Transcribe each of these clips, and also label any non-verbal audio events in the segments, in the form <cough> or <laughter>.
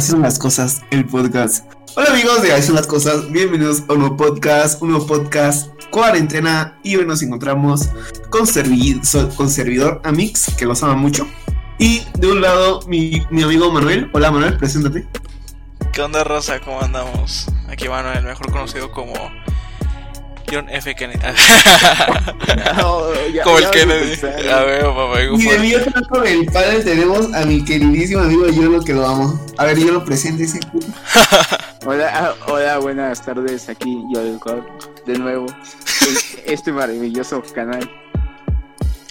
Son las cosas, el podcast. Hola amigos de son las cosas, bienvenidos a un nuevo podcast, un nuevo podcast, cuarentena, y hoy nos encontramos con, con servidor Amix, que los ama mucho. Y de un lado, mi, mi amigo Manuel. Hola Manuel, preséntate. ¿Qué onda, Rosa? ¿Cómo andamos? Aquí Manuel, mejor conocido como John F. Kennedy. <laughs> como el Kennedy. Ya veo, papá. Y de mí otro con el padre tenemos a mi queridísimo amigo Yolo que lo amo. A ver, yo lo presente ese <laughs> Hola, ah, hola, buenas tardes. Aquí yo de nuevo. este maravilloso canal.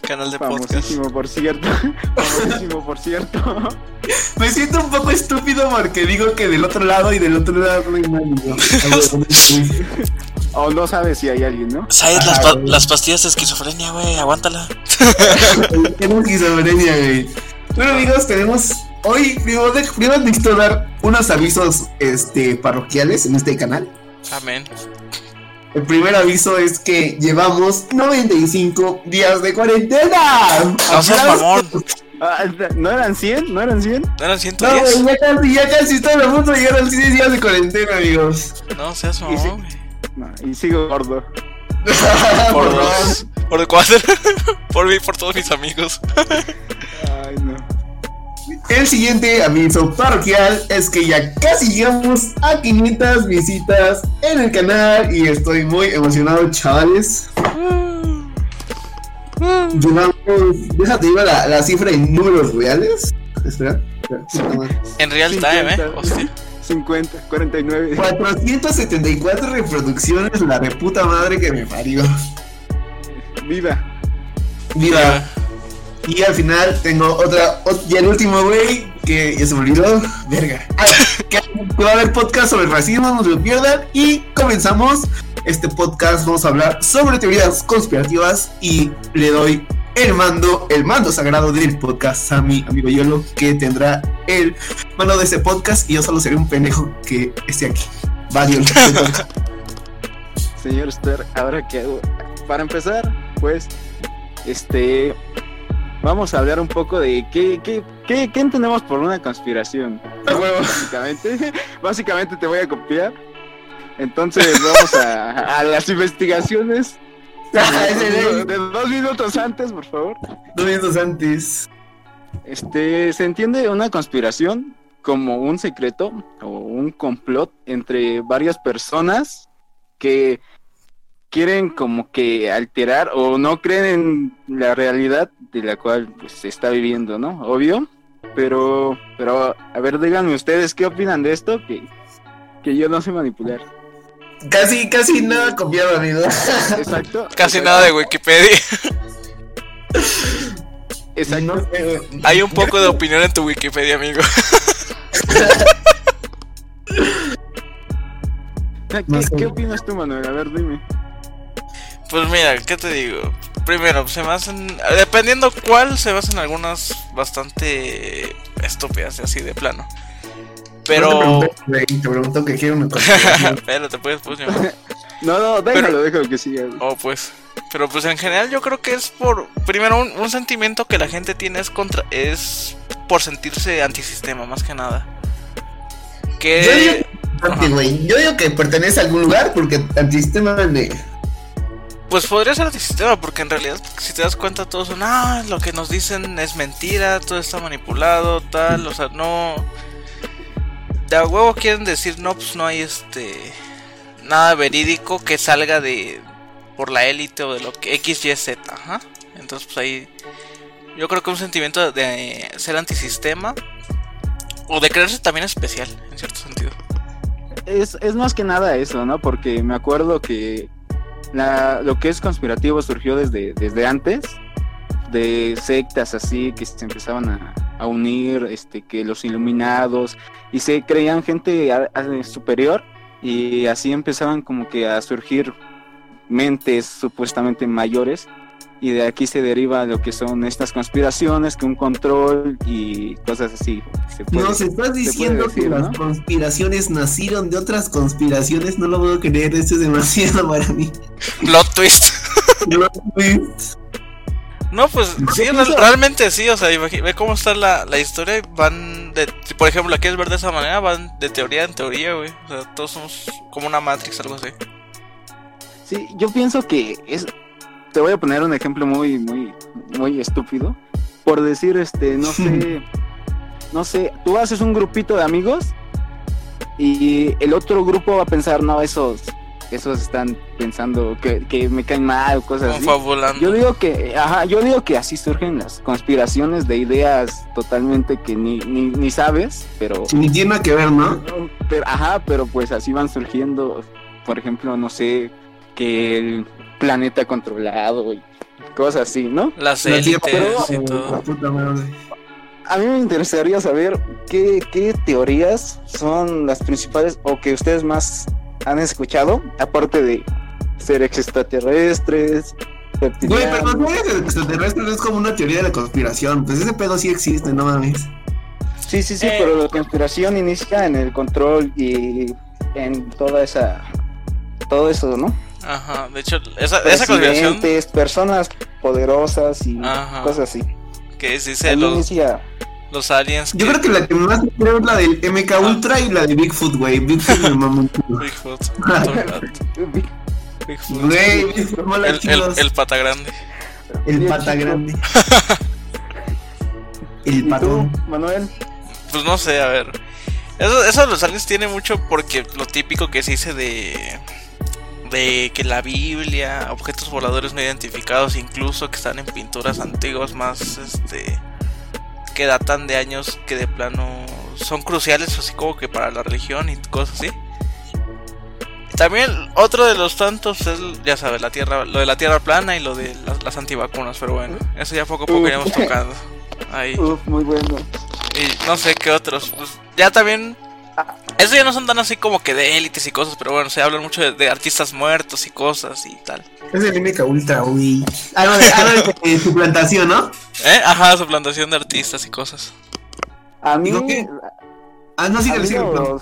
Canal de Famosísimo, por cierto. <laughs> Famosísimo, por cierto. Me siento un poco estúpido porque digo que del otro lado y del otro lado no hay nadie. O no sabes si hay alguien, ¿no? ¿Sabes las, las, pastillas de esquizofrenia, güey? Aguántala. <laughs> Tenemos esquizofrenia, güey. Bueno, amigos, tenemos. Hoy, primero, de, primero necesito dar unos avisos este, parroquiales en este canal. Amén. El primer aviso es que llevamos 95 días de cuarentena. No seas mamón. Ah, ¿No eran 100? ¿No eran 100? ¿No eran 110? No, ya casi, ya casi estamos a punto de llegar a 100 días de cuarentena, amigos. No seas mamón, y sigo gordo. <laughs> por dos. Por cuatro. <laughs> por mí, por todos mis amigos. Ay, no. El siguiente aviso parroquial es que ya casi llegamos a 500 visitas en el canal y estoy muy emocionado, chavales. Llevamos, déjate ir la, la cifra en números reales. Espera, espera En real time, eh. Hostia. 50, 49. 474 reproducciones, la reputa madre que me parió. Viva. Viva. Y al final tengo otra, y el último güey, que ya se me olvidó, verga. Ah, que va a haber podcast sobre el racismo, no se lo pierdan. Y comenzamos este podcast, vamos a hablar sobre teorías conspirativas y le doy el mando, el mando sagrado del podcast a mi amigo Yolo, que tendrá el mando de ese podcast y yo solo seré un pendejo que esté aquí. Va, Yolo. <laughs> Señor Ster, ahora qué hago. Para empezar, pues, este, vamos a hablar un poco de qué, qué, qué, qué entendemos por una conspiración. básicamente, <laughs> básicamente te voy a copiar. Entonces vamos a, a las investigaciones <laughs> de, dos minutos antes, por favor. Dos minutos antes. Este, se entiende una conspiración como un secreto o un complot entre varias personas que quieren como que alterar o no creen en la realidad de la cual pues, se está viviendo, ¿no? Obvio. Pero, pero, a ver, díganme ustedes qué opinan de esto, que, que yo no sé manipular. Casi, casi nada copiado, amigo. Exacto. Casi nada de Wikipedia. Exacto. Hay un poco de opinión en tu Wikipedia, amigo. ¿Qué, opinas tú, Manuel? A ver, dime. Pues mira, ¿qué te digo? Primero, se basan. Dependiendo cuál, se basan algunas bastante estúpidas, así de plano. Pero. te, pregunto, que quiero una Espérate, <laughs> pues, <laughs> pues. no, no, déjalo, déjalo que siga. Oh, pues. Pero pues en general yo creo que es por. Primero, un, sentimiento que la gente tiene es contra. Es por sentirse antisistema, más que nada. Que. Yo digo, yo digo que pertenece a algún lugar porque antisistema de. Pues podría ser antisistema, porque en realidad, si te das cuenta, todos son, ah, lo que nos dicen es mentira, todo está manipulado, tal, o sea, no de a huevo quieren decir, no, pues no hay este nada verídico que salga de por la élite o de lo que X, Y, Z, ajá. Entonces, pues ahí yo creo que un sentimiento de ser antisistema o de creerse también especial, en cierto sentido. Es, es más que nada eso, ¿no? Porque me acuerdo que la, lo que es conspirativo surgió desde, desde antes, de sectas así que se empezaban a, a unir, este, que los iluminados, y se creían gente superior, y así empezaban como que a surgir mentes supuestamente mayores, y de aquí se deriva lo que son estas conspiraciones, que un control y cosas así. no, se estás diciendo que las conspiraciones nacieron de otras conspiraciones, no lo puedo creer, esto es demasiado para mí. Plot twist. Plot twist. No, pues sí, realmente sí, o sea, ve cómo está la, la historia, van van de. si, Por ejemplo, ¿la quieres ver de esa manera? Van de teoría en teoría, güey. O sea, todos somos como una Matrix, algo así. Sí, yo pienso que es. Te voy a poner un ejemplo muy, muy, muy estúpido. Por decir, este, no <laughs> sé. no sé, tú haces un grupito de amigos y el otro grupo va a pensar, no, esos, esos están pensando que, que me caen mal o cosas así. Yo digo que, ajá, yo digo que así surgen las conspiraciones de ideas totalmente que ni, ni, ni sabes, pero, Ni tiene nada que ver, ¿no? pero, ajá, pero pues así van surgiendo, por ejemplo, no sé, que el planeta controlado y cosas así, ¿no? Las élites y todo. A mí me interesaría saber qué, qué teorías son las principales o que ustedes más han escuchado, aparte de ser extraterrestres, Güey, pero es extraterrestres, es como una teoría de la conspiración. Pues ese pedo sí existe, no mames. Sí, sí, sí, Eh. pero la conspiración inicia en el control y en toda esa. Todo eso, ¿no? Ajá, de hecho, esa, esa conspiración personas poderosas y Ajá. cosas así. que se dice los, inicia. Los aliens. Yo que- creo que la que más creo es la del MK Ultra y la de Bigfoot, güey. Bigfoot me mamó un. Bigfoot. <laughs> Bigfoot. Güey, El, el, el pata grande. El pata grande. ¿Y El tú, patón. Manuel? Pues no sé, a ver. Eso, eso de los aliens tiene mucho porque lo típico que se dice de. De que la Biblia, objetos voladores no identificados, incluso que están en pinturas antiguas más este. Que datan de años que de plano son cruciales, así como que para la religión y cosas así. También otro de los tantos es, ya sabes, la tierra, lo de la tierra plana y lo de las, las antivacunas, pero bueno, eso ya poco a poco iremos tocando. Ahí. <laughs> Uf, muy bueno. Y no sé qué otros. Pues ya también. Eso ya no son tan así como que de élites y cosas, pero bueno, se hablan mucho de, de artistas muertos y cosas y tal. Es el MK Ultra. Ah, no, de, de su plantación, ¿no? ¿Eh? Ajá, su plantación de artistas y cosas. A mí, que- Ah, no, sí, a mí sí, los,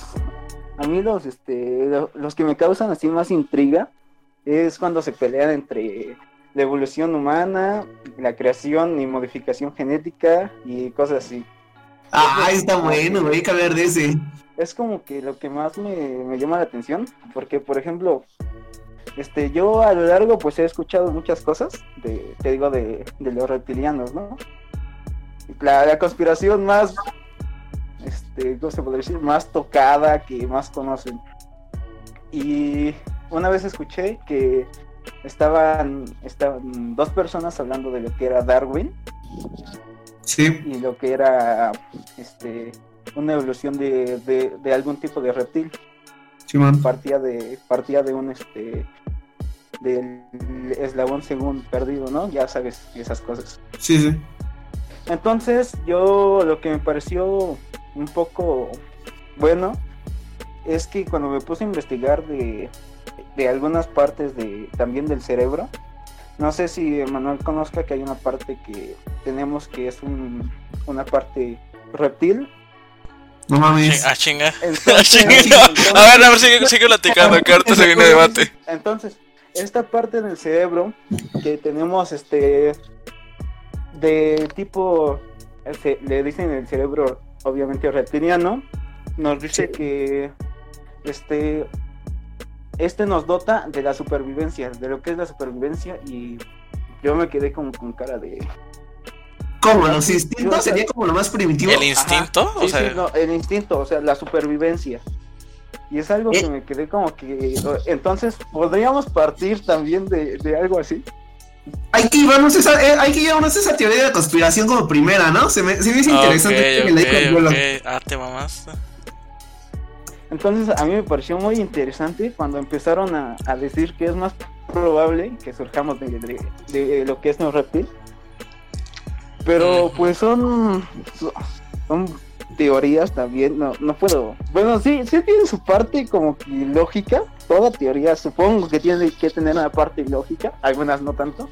a mí los, este, lo- los que me causan así más intriga es cuando se pelean entre la evolución humana, la creación y modificación genética y cosas así. Ah, está bueno, güey. Hay que hablar de ese. Es como que lo que más me, me llama la atención, porque por ejemplo, este, yo a lo largo pues he escuchado muchas cosas, de, te digo, de, de los reptilianos, ¿no? La, la conspiración más, este, ¿cómo se podría decir? Más tocada, que más conocen. Y una vez escuché que estaban, estaban dos personas hablando de lo que era Darwin Sí. y lo que era este una evolución de, de, de algún tipo de reptil. Partía de partía de un este del eslabón según perdido no ya sabes esas cosas. Sí, sí. entonces yo lo que me pareció un poco bueno es que cuando me puse a investigar de, de algunas partes de también del cerebro no sé si Manuel conozca que hay una parte que tenemos que es un, una parte reptil No mames. Ah, chinga. <laughs> Ah, Entonces, chinga. entonces- A ver, a ver, sigue, sigue platicando, que ahorita se viene debate. Entonces, esta parte del cerebro que tenemos este de tipo este, le dicen el cerebro obviamente reptiliano, nos dice que este este nos dota de la supervivencia, de lo que es la supervivencia y yo me quedé como con cara de ¿Cómo? ¿Los instintos sería como lo más primitivo? El instinto, Ajá, o sí, sea, sí, no, el instinto, o sea, la supervivencia. Y es algo Eh. que me quedé como que... Entonces, ¿podríamos partir también de, de algo así? Hay que llevarnos esa, eh, hay que llevarnos esa teoría de la conspiración como primera, ¿no? Se me, se me hizo interesante Ok, que le ok, dijo el vuelo. ok. Ah, te mamaste. Entonces, a mí me pareció muy interesante cuando empezaron a, a decir que es más probable que surjamos de, de- de lo que es un reptil. Pero pues son, son teorías también, no, no puedo. Bueno, sí, sí tiene su parte como que lógica. Toda teoría supongo que tiene que tener una parte lógica, algunas no tanto.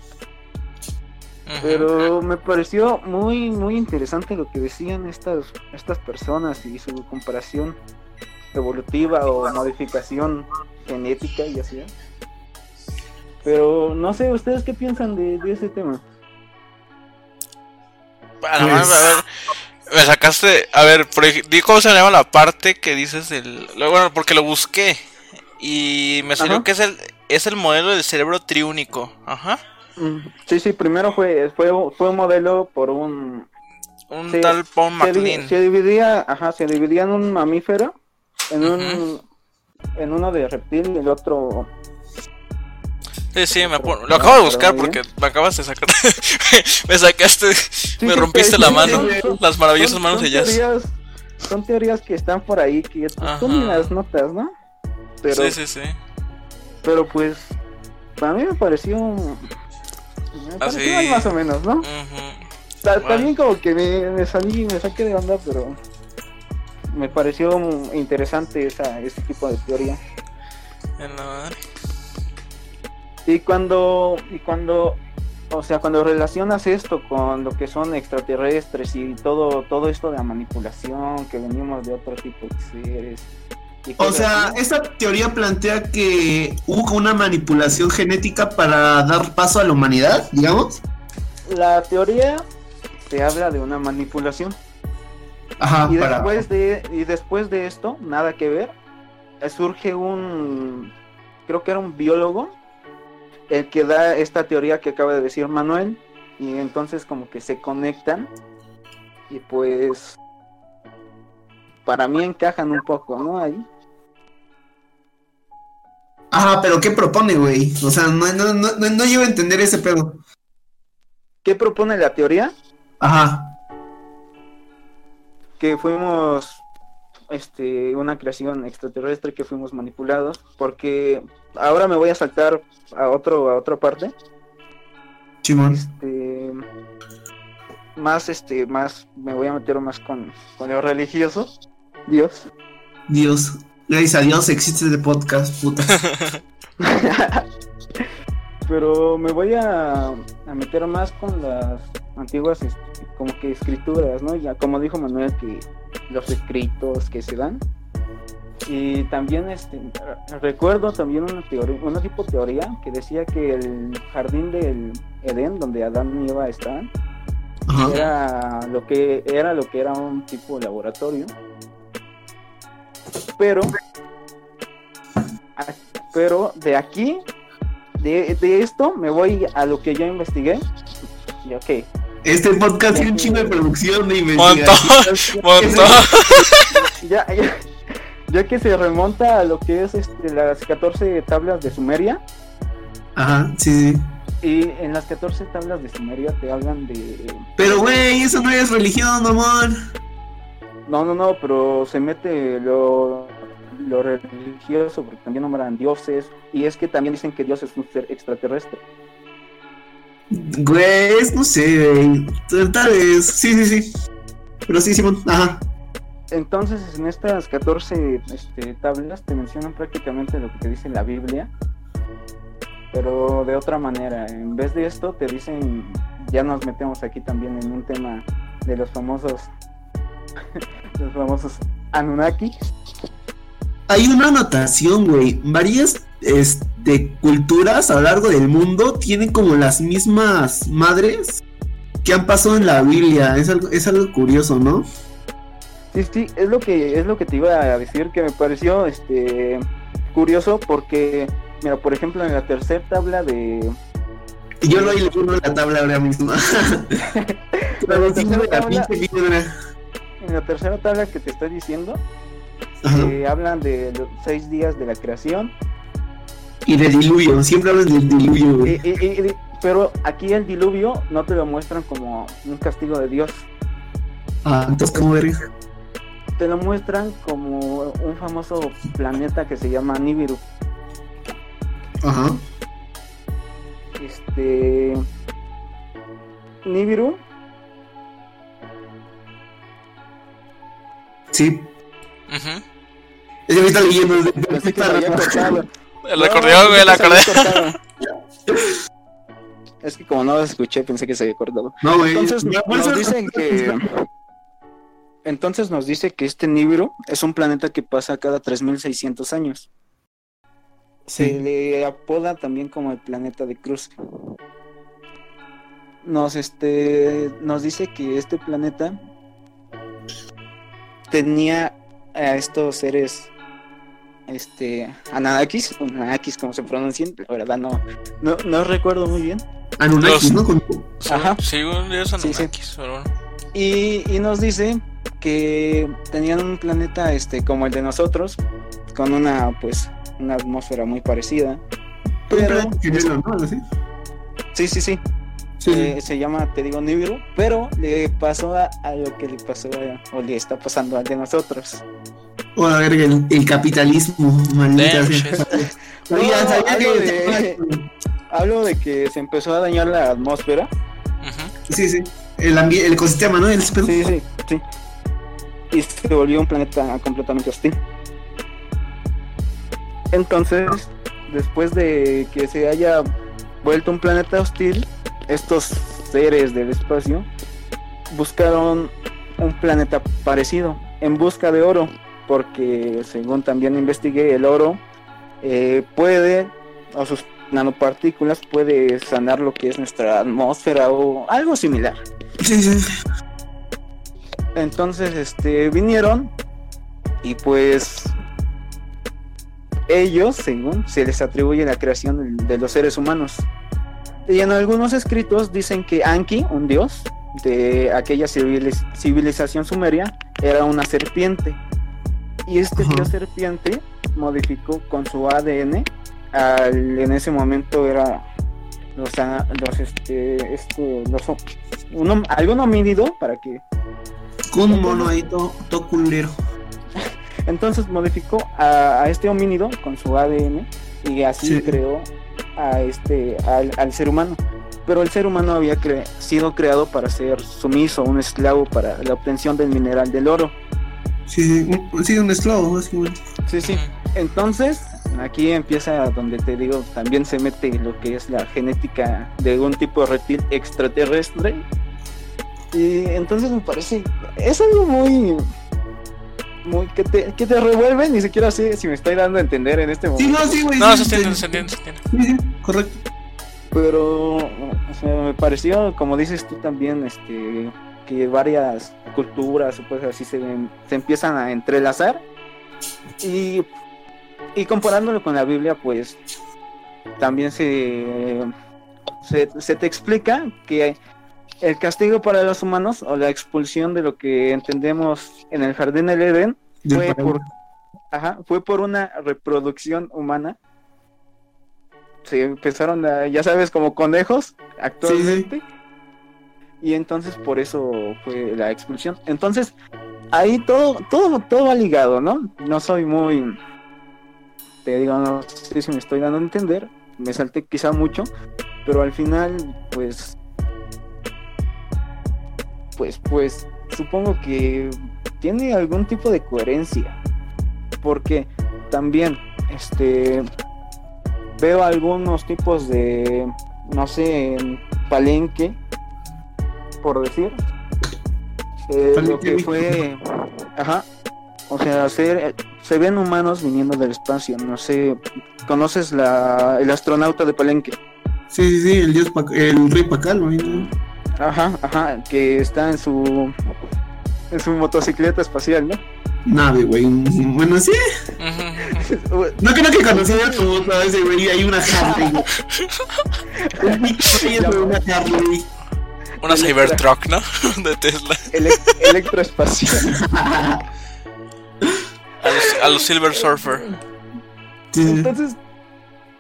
Pero me pareció muy, muy interesante lo que decían estas, estas personas y su comparación evolutiva o modificación genética y así. Pero no sé, ¿ustedes qué piensan de, de ese tema? A la madre, a ver. me sacaste. A ver, por di cómo se llama la parte que dices del. Bueno, porque lo busqué. Y me salió Ajá. que es el, es el modelo del cerebro triúnico. Ajá. Mm, Sí, sí, primero fue, fue, fue un modelo por un... Un Sí, tal Paul Se, MacLean. se dividía, ajá, se dividía en un mamífero, en un... En uno de reptil y el otro... Sí, sí, me lo acabo de buscar porque me acabas de sacar. <laughs> me sacaste. me rompiste sí, la mano. sí, sí. Las maravillosas Son- manos son de Jazz. teorías- son teorías que están por ahí, que ni las notas, ¿no? Pero, Sí, sí, sí. pero pues, para mí me pareció... Me pareció Así- ahí más o menos, ¿no? Ujú. Ta- Bueno. También como que me, me salí, me saqué de onda, pero me pareció interesante esa, ese tipo de teoría. En la madre. Y cuando, y cuando, o sea, cuando relacionas esto con lo que son extraterrestres y todo, todo esto de la manipulación, que venimos de otro tipo de seres. O sea, así, esta teoría plantea que hubo una manipulación genética para dar paso a la humanidad, digamos. la teoría te habla de una manipulación. Ajá, y para. después de y después de esto nada que ver surge un creo que era un biólogo el que da esta teoría que acaba de decir Manuel y entonces como que se conectan y pues para mí encajan un poco no ahí Ajá, pero ¿qué propone, güey? O sea, no, no, no, no, no llevo a entender ese pedo. qué propone la teoría Ajá. que fuimos este una creación extraterrestre que fuimos manipulados porque ahora me voy a saltar a otro a otra parte Chimón. este más este más me voy a meter más con, con lo religioso Dios Dios. Gracias a Dios existe este podcast, puta. <laughs> pero me voy a, a meter más con las antiguas este, como que escrituras no ya como dijo Manuel que los escritos que se dan y también este recuerdo también una teoría una tipo de teoría que decía que el jardín del Edén donde Adán y Eva estaban Ajá. era lo que era lo que era un tipo de laboratorio pero a- pero de aquí de, de esto me voy a lo que yo investigué y ok Este podcast tiene un chingo de <laughs> producción de Montón. investigación. Montón. <laughs> <laughs> ya, ya, ya que se remonta a lo que es este, las 14 tablas de Sumeria Ajá, sí, sí. y en las 14 tablas de Sumeria te hablan de Pero, güey, eso no es religión, mamón. No, no, no, pero se mete lo, lo religioso, porque también nombran dioses, y es que también dicen que Dios es un ser extraterrestre. Güey, es- no sé, güey. Tal vez. Sí, sí, sí. Pero sí, Simón. Ajá. Entonces, en estas 14 este, tablas te mencionan prácticamente lo que te dice la Biblia, pero de otra manera. En vez de esto, te dicen, ya nos metemos aquí también en un tema de los famosos, <laughs> los famosos Anunnaki. Hay una anotación, güey. Varias este, culturas a lo largo del mundo tienen como las mismas madres que han pasado en la Biblia. Es algo, es algo curioso, ¿no? Sí, sí, es lo que es lo que te iba a decir que me pareció este curioso porque mira, por ejemplo, en la tercera tabla de yo lo le pongo en la tabla ahora mismo. <laughs> Traduciendo de la tabla- pinche piedra. en la tercera tabla que te estoy diciendo, eh, hablan de los seis días de la creación, Y del diluvio. Siempre hablan del diluvio, güey. y- y- y- pero aquí el diluvio no te lo muestran como un castigo de Dios, Ah, entonces, ¿cómo verga? Te lo muestran como un famoso planeta que se llama Nibiru. Ajá. Este Nibiru Sí. Ujú. Es que me está leyendo. Pensé que. El acordeón, güey, el acordeón. <laughs> Es que como no lo escuché, pensé que se había cortado. No, güey. Entonces nos dicen que <laughs> entonces nos dice que este Nibiru es un planeta que pasa cada 3600 años. Se Sí. le apoda también como el planeta de cruce. Nos este nos dice que este planeta tenía a estos seres este Ananakis, Ananakis como se pronuncian, la verdad no, no, no recuerdo muy bien. Anunnakis, ¿no? Ajá. Sí, un dios Sí, sí. Y, y nos dice que tenían un planeta este como el de nosotros, con una pues una atmósfera muy parecida. sí, sí, sí. Sí. eh, se llama, te digo, Nibiru, pero le pasó a, a lo que le pasó a- o le está pasando al de nosotros. O a ver, el, el capitalismo, maldita <laughs> Hablo de que se empezó a dañar la atmósfera. Sí, sí. El, el ecosistema, ¿no? El espejo. Sí, sí, sí. Y se volvió un planeta completamente hostil. Entonces, después de que se haya vuelto un planeta hostil, estos seres del espacio buscaron un planeta parecido en busca de oro, porque según también investigué, el oro eh, puede, o sus nanopartículas, puede sanar lo que es nuestra atmósfera o algo similar. Sí, sí. Entonces, este, vinieron y pues ellos, según, se les atribuye la creación de, los seres humanos. Y en algunos escritos dicen que Anki, un dios de aquella civiliz- civilización sumeria, era una serpiente. Y este Ajá. dios serpiente modificó con su ADN, al- en ese momento era los, a- los este, este, los, un algún homínido para que Con un mono ahí todo, culero. <laughs> Entonces modificó a, a este homínido con su ADN y así Sí. creó a este al, al ser humano. Pero el ser humano había cre- sido creado para ser sumiso, un esclavo para la obtención del mineral del oro. Sí, sí. Un, sí, un esclavo, básicamente. Sí, sí. Entonces, aquí empieza donde te digo, también se mete lo que es la genética de un tipo de reptil extraterrestre. Y entonces me parece, es algo muy, muy, que te, que te revuelve, ni siquiera sé si me estoy dando a entender en este Sí, momento. no, sí, güey. No, sí, se entiende, sí. se entiende, se entiende. Sí, sí, correcto. Pero, o sea, me pareció, como dices tú también, este, que varias culturas o cosas así se, ven- se empiezan a entrelazar. Y, y comparándolo con la Biblia, pues también se, se, se te explica que el castigo para los humanos o la expulsión de lo que entendemos en el jardín del Edén fue por, ajá, fue por una reproducción humana. Se empezaron a, ya sabes, como conejos actualmente. Y entonces por eso fue la expulsión. Entonces, ahí todo, todo, todo va ligado, ¿no? No soy muy, te digo, no sé si me estoy dando a entender. Me salté quizá mucho, pero al final, pues, pues, pues, supongo que tiene algún tipo de coherencia. Porque también, este, veo algunos tipos de, no sé, en Palenque, por decir, eh, lo que fue, ajá, o sea, se, se ven humanos viniendo del espacio, no sé, ¿conoces la, el astronauta de Palenque? Sí, sí, sí, el dios, Pac- el rey Pacal. Ajá, ajá, que está en su, en su motocicleta espacial, ¿no? Nave, güey. Bueno, sí. <laughs> No creo que conociera tu moto ese güey. Hay una Harley. <laughs> una Harley. Una Cybertruck, ¿no? <laughs> De Tesla. Ele- electroespacial. A los, a los Silver Surfer. Entonces,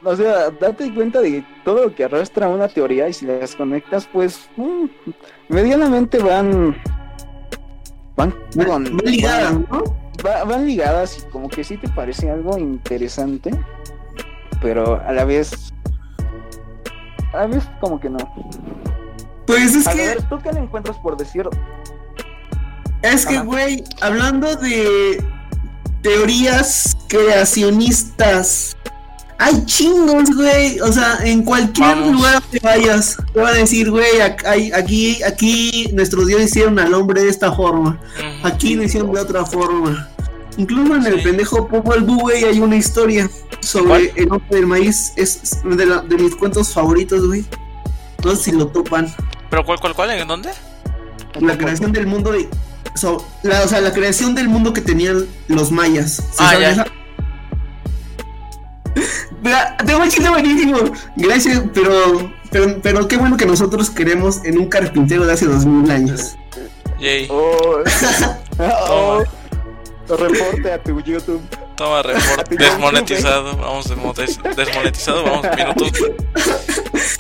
o sea, date cuenta de todo lo que arrastra una teoría y si las conectas, pues mm, medianamente van van Van- ligadas, van- ¿no? va- van ligadas y como que sí te parece algo interesante, pero a la vez a la vez como que no. Pues es A que, ver, ¿tú qué le encuentras por decir? es que, güey, hablando de teorías creacionistas, hay chingos, güey. O sea, en cualquier Vamos. lugar que vayas, te van a decir, güey, aquí, aquí nuestros dioses hicieron al hombre de esta forma. Aquí lo hicieron de otra forma. Incluso en el pendejo Popol Vuh, güey, hay una historia sobre ¿Cuál? el hombre del maíz. Es de, la- de mis cuentos favoritos, güey. No sé si lo topan. ¿Pero cuál, cuál, cuál? ¿En dónde? La creación del mundo de- so- la, o sea, la creación del mundo que tenían los mayas. ¿Sí Ah, ya. Tengo un chiste buenísimo. Gracias, pero, pero, pero qué bueno que nosotros queremos en un carpintero de hace dos mil años. Yay. Oh, <laughs> oh, reporte a tu YouTube. Toma report. <laughs> Desmonetizado. Vamos desmonetiz- desmonetizado. Vamos minuto.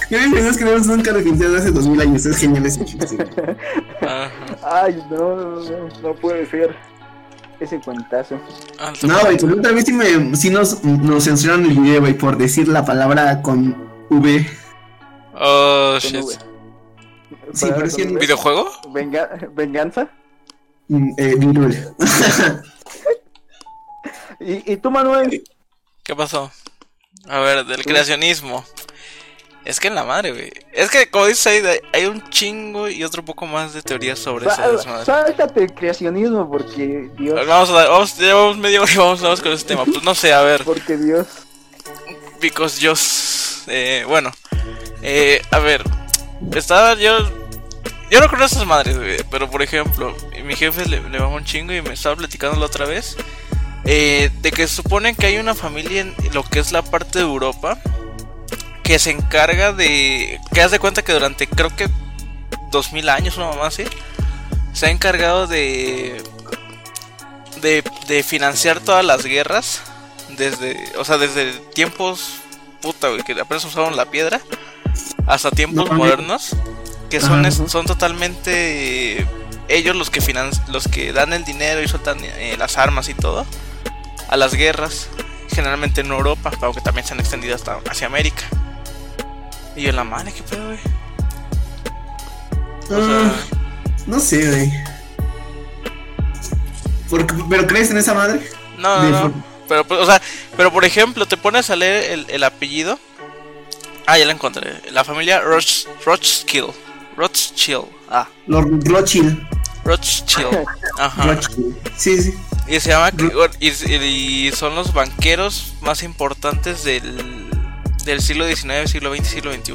Gracias a Dios queremos un carpintero de hace dos mil años. Es genial ese chiste. Ajá. Ay, no, no, no, no puede ser. Ese cuentazo. Alto. No, güey, pues otra vez sí, me, sí nos, nos censuraron el video, güey, por decir la palabra con V. Oh Con shit. V. Sí, pero ¿Videojuego? Venga- ¿Venganza? Mm, Eh, virul. <laughs> ¿Y, y tú, Manuel? ¿Qué pasó? A ver, del creacionismo. Es que en la madre, güey. Es que, como dices ahí, hay- hay un chingo y otro poco más de teorías sobre Sal- desmadre. Sáltate el creacionismo porque Dios, Vamos a dar, vamos, llevamos media hora y vamos, vamos con ese tema. Pues no sé, a ver. porque Dios. Because yo. Eh, bueno. Eh, a ver. Estaba yo. Yo no creo en esas madres, güey. Pero por ejemplo, mi jefe le, le va un chingo y me estaba platicando la otra vez. eh, de que suponen que hay una familia en lo que es la parte de Europa. Que se encarga de. Que haz de cuenta que durante creo que 2000 años, una mamá así. Se ha encargado de. De, de financiar todas las guerras desde, o sea, desde tiempos puta, güey, que apenas usaron la piedra hasta tiempos No, modernos, que son Ajá. es- son totalmente ellos los que finan los que dan el dinero y sueltan eh, las armas y todo a las guerras, generalmente en Europa, aunque también se han extendido hasta hacia América. Y yo la madre, qué pedo, güey. O Ah, no sé, güey. ¿Pero crees en esa madre? no, de no, Pero, pues, o sea, pero por ejemplo, te pones a leer el, el apellido. Ah, ya lo encontré. La familia Roch, Rothschild. Rothschild. Ah, Los <laughs> Rothschild. Rothschild. Ajá. Rothschild. Sí, sí. Y se llama. Y, y son los banqueros más importantes del, del siglo XIX, siglo XX, siglo XXI.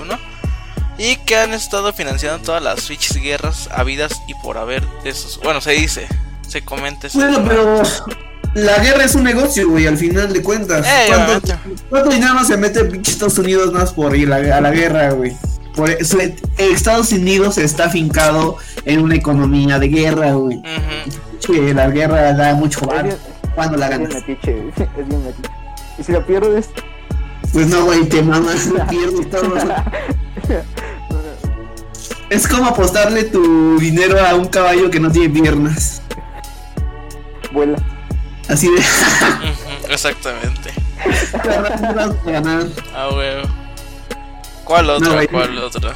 Y que han estado financiando todas las switches guerras habidas y por haber de esos. Bueno, se dice, se comenta eso. Bueno, pero la guerra es un negocio, güey, al final de cuentas. Eh, ¿Cuánto, cuánto dinero no se mete pinche Estados Unidos más por ir a, a la guerra, güey? Por eh, Estados Unidos está afincado en una economía de guerra, güey. La guerra da mucho bien, cuando la es bien ganas. metiche, <laughs> es bien metiche. Y si la pierdes, Pues no, güey, te mamas, <laughs> pierdes todo. <laughs> Es como apostarle tu dinero a un caballo que no tiene piernas. vuela. Así de. Exactamente. <laughs> vas a ganar. Ah, huevo. ¿Cuál otra? güey. ¿Cuál otra?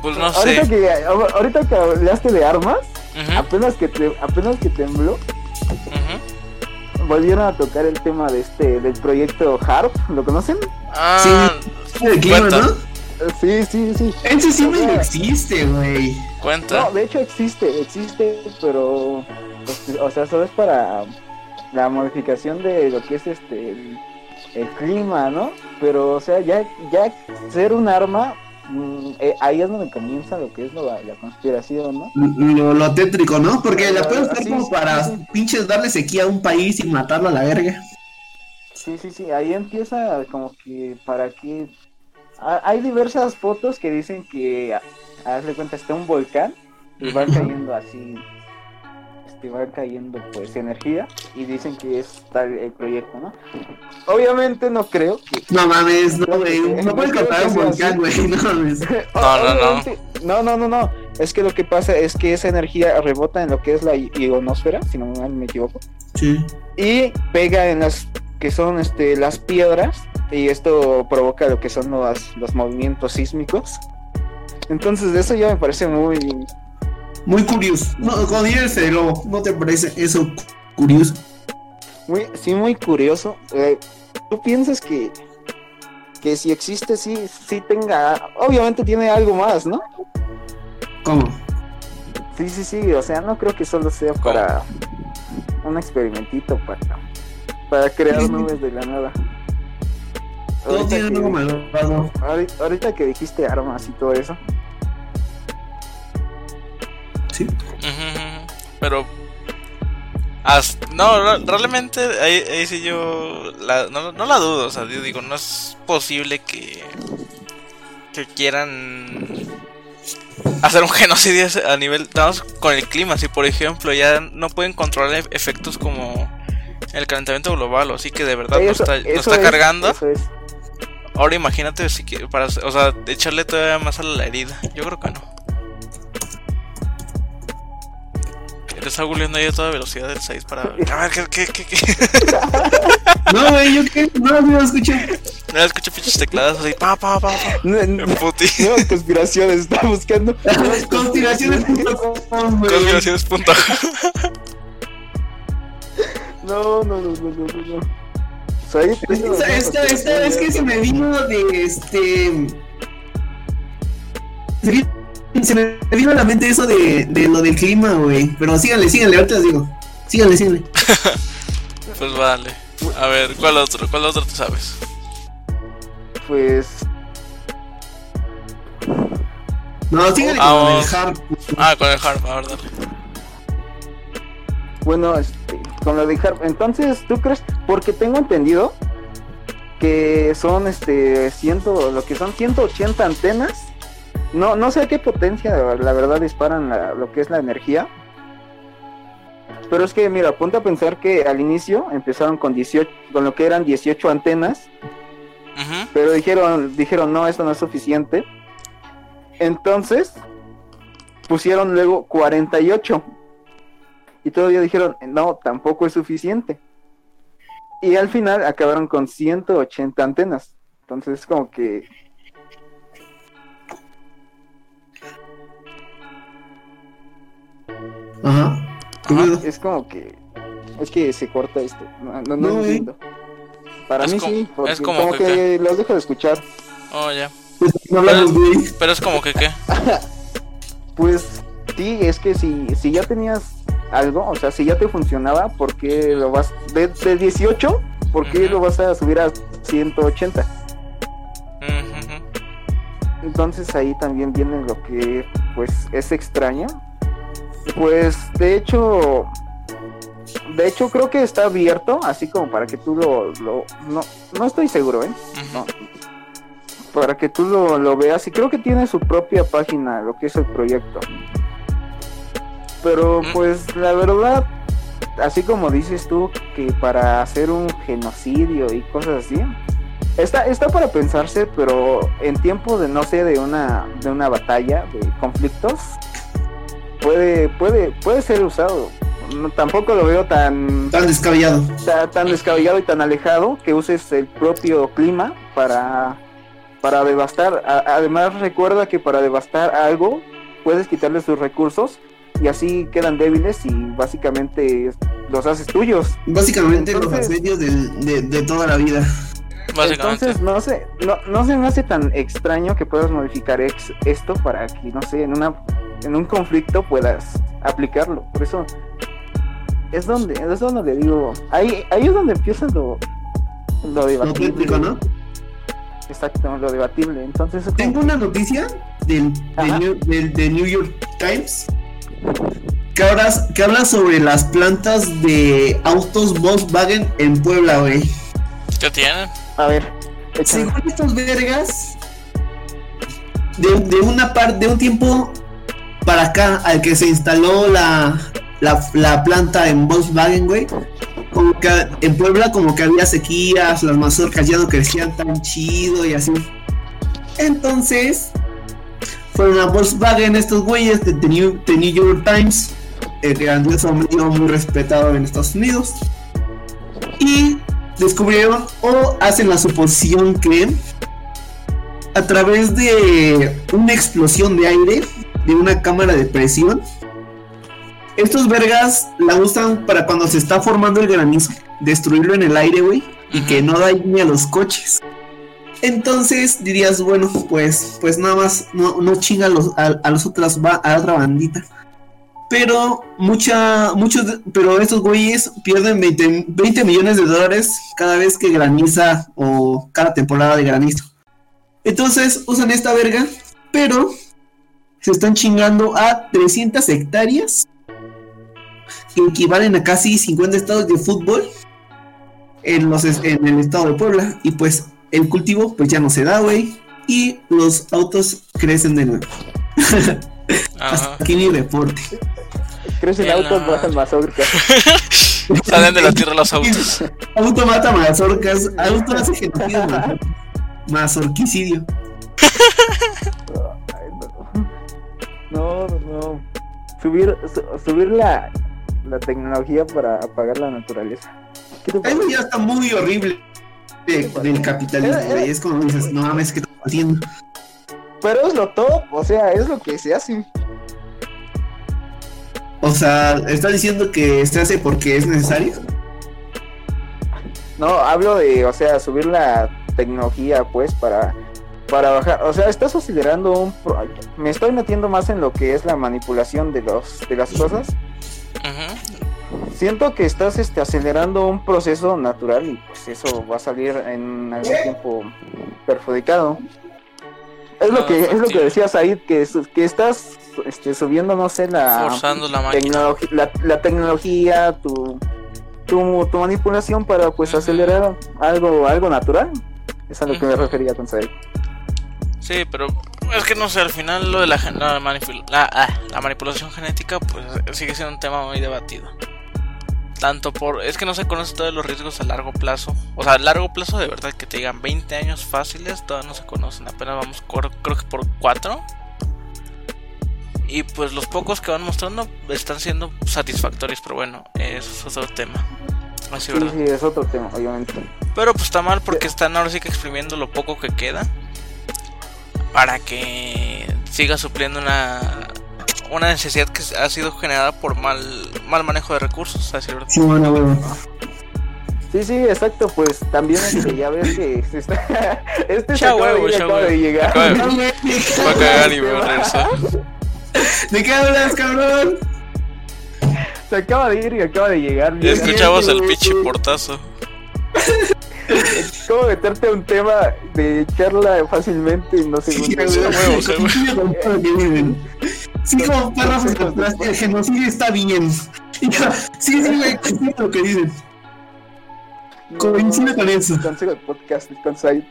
Pues no ahorita, sé. que, ahorita que hablaste de armas, apenas que, te, apenas que tembló, ujú. Volvieron a tocar el tema de este del proyecto HARP, ¿lo conocen? Ah, El clima, Cuenta. ¿no? Sí, sí, sí. Ese sí no existe, güey. cuenta. No, de hecho existe, existe, pero pues, o sea, solo es para la modificación de lo que es este el, el clima, ¿no? Pero o sea, ya ya ser un arma mm, eh, ahí es donde comienza lo que es lo- la conspiración, ¿no? Lo, lo tétrico, ¿no? Porque la usar Sí, como sí, para sí. pinches darle sequía a un país y matarlo a la verga. Sí, sí, sí, ahí empieza como que para que ha- hay diversas fotos que dicen que a- hazle cuenta está un volcán y va <laughs> cayendo así va cayendo pues energía y dicen que es tal el proyecto, ¿no? Obviamente no creo que No mames, no, güey. No puedes contar un volcán, güey. No mames. <laughs> No, no, no. No, no, no, no. Es que lo que pasa es que esa energía rebota en lo que es la ionosfera, si no mal me equivoco. Sí. y pega en las que son este las piedras y esto provoca lo que son los, los movimientos sísmicos entonces eso ya me parece muy Muy curioso. No, Lobo, ¿no te parece eso curioso? muy sí muy curioso Eh, tú piensas que que si existe sí sí tenga obviamente tiene algo más no ¿Cómo? sí sí sí o sea no creo que solo sea para un experimentito para para crear nubes de la nada Todo Ahorita tiene que- algo malvado. Ahorita, ahorita que dijiste armas y todo eso, Sí. Pero. as- no, re- realmente ahí, ahí sí yo. la- no, no la dudo, o sea, yo digo, no es posible que. que quieran. hacer un genocidio a nivel. Vamos con el clima, si por ejemplo ya no pueden controlar e- efectos como. el calentamiento global, o así que de verdad no está, es- cargando. es. Ahora imagínate si para, o sea, echarle todavía más a la herida. Yo creo que no. Te está googleando ahí a toda velocidad del 6 para. A ver, ¿qué, qué, qué, qué? <laughs> No, güey, yo qué. No, no escucho. No escucho pinches teclados así, pa, pa, pa, pa. No, no, En puti. nuevas conspiraciones, está buscando. <laughs> Conspiraciones.com, güey. Conspiraciones punto. <laughs> No, no, no, no, no, no. ahí Esta, esta, esta es que se me vino de este. Se me vino a la mente eso de, de lo del clima, güey. Pero síganle, síganle, ahorita les digo. Síganle, síganle. <laughs> Pues vale. A ver, ¿cuál otro? ¿Cuál otro te sabes? Pues. No, síganle Ah, con el hard. Ah, con el Harp, a ver, dale. Bueno, este, con lo de Harp. Entonces, ¿tú crees? Porque tengo entendido que son este ciento, lo que son 180 antenas. No, no sé a qué potencia, la verdad, disparan la- lo que es la energía. Pero es que, mira, ponte a pensar que al inicio empezaron con 18, con lo que eran 18 antenas, pero dijeron, dijeron, no, esto no es suficiente. Entonces, pusieron luego 48. Y todavía dijeron, no, tampoco es suficiente. Y al final acabaron con 180 antenas. Entonces es como que... Ajá. ¿Qué Ajá. pedo? Es como que... Es que se corta esto. No, no, no No, eh. entiendo. Para Es mí sí, porque es como como, que que, los dejo de escuchar. Oh, ya. Pues no hablamos, güey. Pero es como que, ¿qué? <laughs> Pues sí, es que si, si ya tenías algo, o sea, si ya te funcionaba, ¿por qué lo vas de, de 18? ¿Por qué lo vas a subir a 180? Ujú, ujú. Entonces ahí también viene lo que pues es extraño. Pues de hecho, de hecho creo que está abierto, así como para que tú lo, lo no, no estoy seguro, ¿eh? No. Para que tú lo, lo veas y creo que tiene su propia página, lo que es el proyecto. Pero pues la verdad, así como dices tú, que para hacer un genocidio y cosas así, está, está para pensarse, pero en tiempo de no sé, de una, de una batalla, de conflictos, puede, puede, puede ser usado. No, tampoco lo veo tan, Tan descabellado. ta- tan descabellado y tan alejado que uses el propio clima para, para devastar. A- además, recuerda que para devastar algo puedes quitarle sus recursos y así quedan débiles y básicamente los haces tuyos. Básicamente los asedios de, de toda la vida. Básicamente. Entonces, no sé, no, no se me hace tan extraño que puedas modificar ex- esto para que, no sé, en una en un conflicto puedas aplicarlo. Por eso es donde, es donde le digo, ahí, ahí es donde empieza lo, lo Lo debatible. técnico, ¿no? Exacto, lo debatible. Entonces, como- Tengo una noticia del, del, New- del- del New York Times que, habla, que habla sobre las plantas de autos Volkswagen en Puebla, güey. ¿Qué tienen? a ver, échame. Según estos vergas, de, de una parte, de un tiempo para acá, al que se instaló la, la, la planta en Volkswagen, güey, como que en Puebla como que había sequías, las mazorcas ya no crecían tan chido y así. Entonces, fueron a Volkswagen estos güeyes de The New, The New York Times, el grandioso medio muy respetado en Estados Unidos, y descubrieron o hacen la suposición que a través de una explosión de aire, de una cámara de presión, estos vergas la usan para cuando se está formando el granizo, destruirlo en el aire, güey, y que no dañe a los coches. Entonces dirías, bueno, pues, pues nada más no, no chinga a, los, a, a los otras ba- a otra bandita. Pero mucha, muchos, pero estos güeyes pierden 20, 20 millones de dólares cada vez que graniza o cada temporada de granizo. Entonces usan esta verga, pero se están chingando a 300 hectáreas que equivalen a casi 50 estados de fútbol en, los, en el estado de Puebla. Y pues el cultivo pues ya no se da, güey. Y los autos crecen de nuevo. <laughs> Hasta aquí mi reporte. Crecen En autos, bajan mazorcas. <laughs> Salen de la tierra los autos. <laughs> Auto mata mazorcas. Auto hace genocidio. ma- Mazorquicidio. No. No. Subir, su- subir la, la tecnología para apagar la naturaleza. ¿Qué te Eso ya está muy horrible de- del capitalismo, güey. Es como dices, no mames, ¿qué estás haciendo? Pero es lo top, o sea, es lo que se hace. O sea, ¿estás diciendo que se hace porque es necesario? No, hablo de, o sea, subir la tecnología, pues, para, para bajar. O sea, estás acelerando un... pro- Me estoy metiendo más en lo que es la manipulación de, los, de las cosas. Siento que estás este, acelerando un proceso natural y pues eso va a salir en algún tiempo perjudicado. Es lo que es lo que decía Said, que, que estás este, subiendo, no sé, la, Forzando la tecnología, tu, tu, tu manipulación para pues acelerar algo, algo natural. Es a lo que me refería con Said. Sí, pero es que no sé, al final lo de la, la, manipul- la- ah, la manipulación genética pues sigue siendo un tema muy debatido. Tanto por... Es que no se conoce todos los riesgos a largo plazo. O sea, a largo plazo de verdad que te digan 20 años fáciles, todavía no se conocen. Apenas vamos, creo que por 4. Y pues los pocos que van mostrando están siendo satisfactorios, pero bueno, eso es otro tema. Así, Sí, sí, es otro tema, obviamente. Pero pues está mal porque están ahora sí que exprimiendo lo poco que queda para que siga supliendo una una necesidad que ha sido generada por mal mal manejo de recursos, a decir verdad. Sí, bueno, bueno. Sí, sí, exacto, pues también este, ya ves que se está... <laughs> este se acaba de huevo, acaba llegar. Acaba de- No, <laughs> güey, Va a cagar y me va a regresar. ¿De qué hablas, cabrón? Se acaba de ir y acaba de llegar. Ya escuchamos el pinche portazo. <laughs> Es como meterte a un tema de charla fácilmente Sí, segundos. güey. huevo, sí, dicen. Sí, como párrafos el genocidio está bien. Y sí, sí, güey, lo que dicen. Coincide con eso. Consejo de podcast con Said.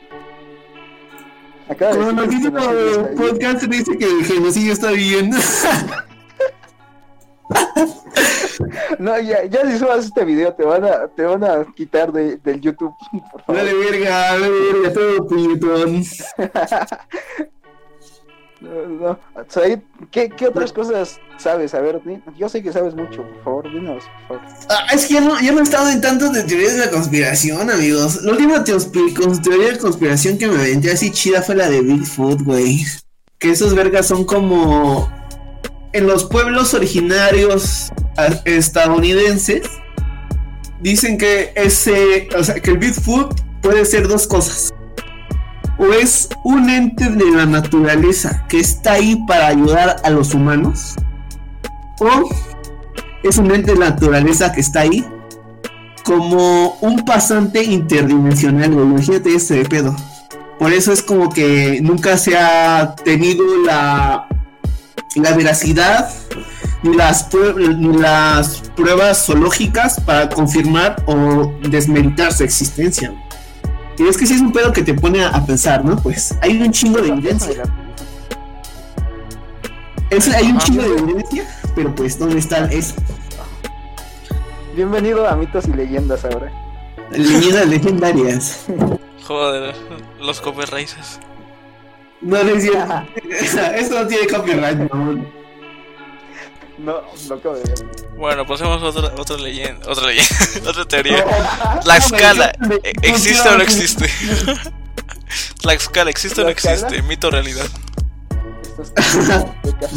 Acaba de Como bien. podcast dice que el genocidio está bien. <laughs> <laughs> No, ya, ya si subas este video te van a, te van a quitar de, del YouTube. <laughs> Por favor. Dale verga, dale verga, todo puñetón. <laughs> No, no. Said, ¿qué, ¿qué otras cosas sabes? A ver, yo sé que sabes mucho, por favor, dinos, por favor. Ah, es que ya no, ya no he estado en tantos de teorías de la conspiración, amigos. La última teoría de conspiración que me aventé así chida fue la de Bigfoot, güey. Que esos vergas son como. En los pueblos originarios estadounidenses. Dicen que ese. O sea, que el Bigfoot puede ser dos cosas. O es un ente de la naturaleza que está ahí para ayudar a los humanos. O es un ente de la naturaleza que está ahí como un pasante interdimensional. Imagínate ese pedo. Por eso es como que nunca se ha tenido la, la veracidad ni las, prue- ni las pruebas zoológicas para confirmar o desmeritar su existencia. Y es que sí es un pedo que te pone a, a pensar, ¿no? Pues hay un chingo de evidencia. Es- hay un chingo de evidencia, pero pues ¿dónde está eso? Bienvenido a Mitos y Leyendas ahora. Leyendas legendarias. Joder, los copyrights. No, no es cierto. <laughs> Esto no tiene copyright, mamón. No, de ver. Bueno, pasemos a otra otra leyenda, otra leyenda, <laughs> otra teoría. No, La no, escala, güey, ¿e- ¿existe o no no, existe? <laughs> La escala, ¿existe o no existe? Mito o realidad.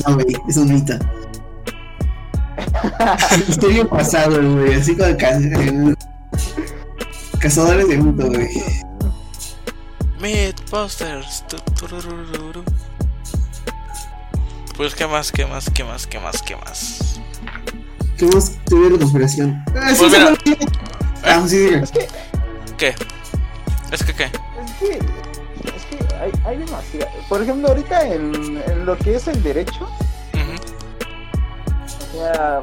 No, güey, es un mito. Misterio pasado, güey, así como ca- eh, cazadores de mito, güey. Mythbusters. Pues qué más, qué más, qué más, qué más, qué más. ¿Qué más teoría de conspiración? Ah, sí, Pues mira. Ah, sí, diga. Es que, ¿Qué? ¿Es que qué? es que, es que hay, hay demasiado. Por ejemplo, ahorita en, en lo que es el derecho, Ujú. o sea,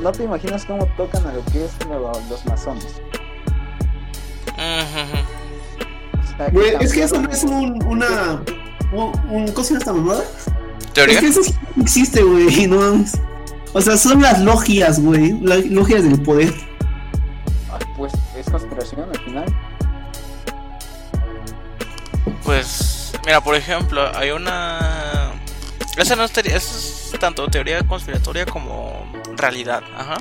no te imaginas cómo tocan a lo que es lo- los masones. O sea, Güey, es que eso no es un, una. Un, un, ¿Cómo se llama esta mamada? ¿Teoría? Es que eso sí existe, güey, <laughs> no mames. O sea, son las logias, güey. Las logias del poder. Ay, Pues es conspiración al final. Pues, mira, por ejemplo, hay una. Esa no es, teoría- esa es tanto teoría conspiratoria como realidad. Ajá.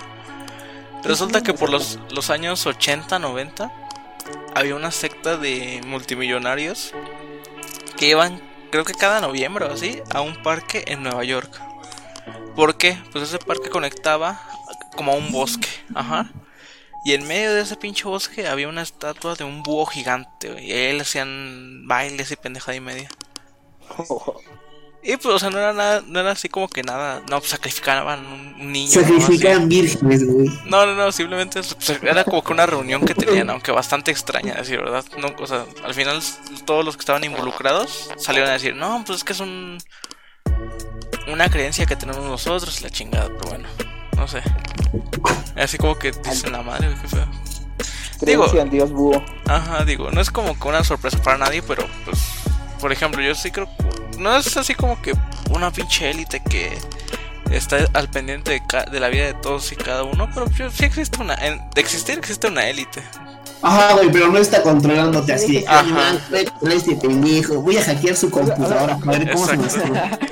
Resulta que por los, los años 80, 90 había una secta de multimillonarios que iban, creo que cada noviembre o así, a un parque en Nueva York. ¿Por qué? Pues ese parque conectaba como a un bosque. Ajá. Y en medio de ese pinche bosque había una estatua de un búho gigante, Y le hacían bailes y pendejada y media. <laughs> Y pues, o sea, no era nada, no era así como que nada, no, pues, sacrificaban un, niño. ¿no? Sacrifican vírgenes, güey. No, no, no, simplemente pues, era como que una reunión que tenían, aunque bastante extraña, decir verdad. No, o sea, al final todos los que estaban involucrados salieron a decir, no, pues es que es un una creencia que tenemos nosotros, la chingada, pero bueno, no sé. Así como que dicen la madre, güey, qué feo. Digo- dios búho. Ajá, digo, no es como que una sorpresa para nadie, pero pues, por ejemplo, yo sí creo, no es así como que una pinche élite que está al pendiente de, ca- de la vida de todos y cada uno, pero yo, sí existe una, en- de existir existe una élite. Ajá, güey, pero no está controlándote así. de, Ajá. "Ay, man, voy a controlar este pendejo. Voy a hackear su computadora para ver cómo se me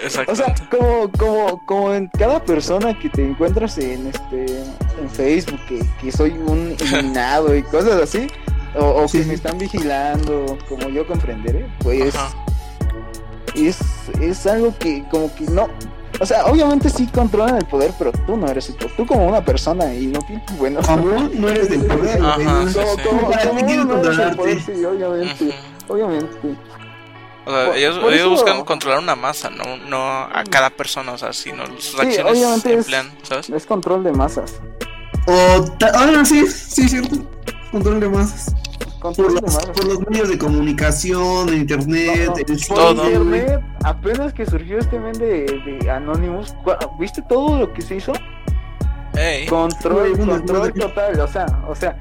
Exacto. <laughs> O sea, como, como, como en cada persona que te encuentras en este en Facebook, que, que soy un iluminado y cosas así, o, o que Sí. me están vigilando, como yo comprenderé, pues Ajá. es, es algo que como que no. O sea, obviamente sí controlan el poder, pero tú no eres el poder. Tú como una persona inútil, bueno. ¿Cómo? No eres del poder. Ajá, No- sí, Como, sí. como, ¿Para no eres el poder, sí, obviamente. Obviamente. O sea, Por- ellos, por ellos eso- buscan controlar una masa, no, no a cada persona, o sea, sino sus Sí, acciones es- emplean, ¿sabes? Es control de masas. O. ta- Ah, no, sí, sí, cierto. Control de masas. Por de los, masas. por los medios de comunicación, el internet, No, no, el por Todo. internet, apenas que surgió este men de, de Anonymous, ¿viste todo lo que se hizo? Control, control total, o sea, o sea,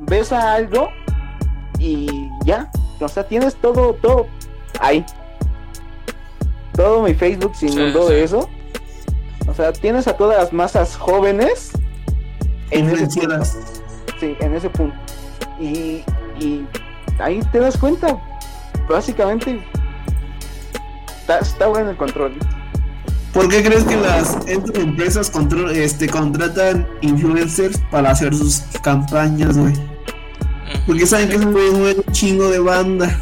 ves a algo y ya, o sea, tienes todo, todo ahí. Todo mi Facebook se inundó sí. de eso. O sea, tienes a todas las masas jóvenes en ese. Sí, en ese punto. Y, y ahí te das cuenta, básicamente, está, está bueno el control. ¿Por qué crees que las empresas contro- este, contratan influencers para hacer sus campañas, güey? Porque saben que es un chingo de banda.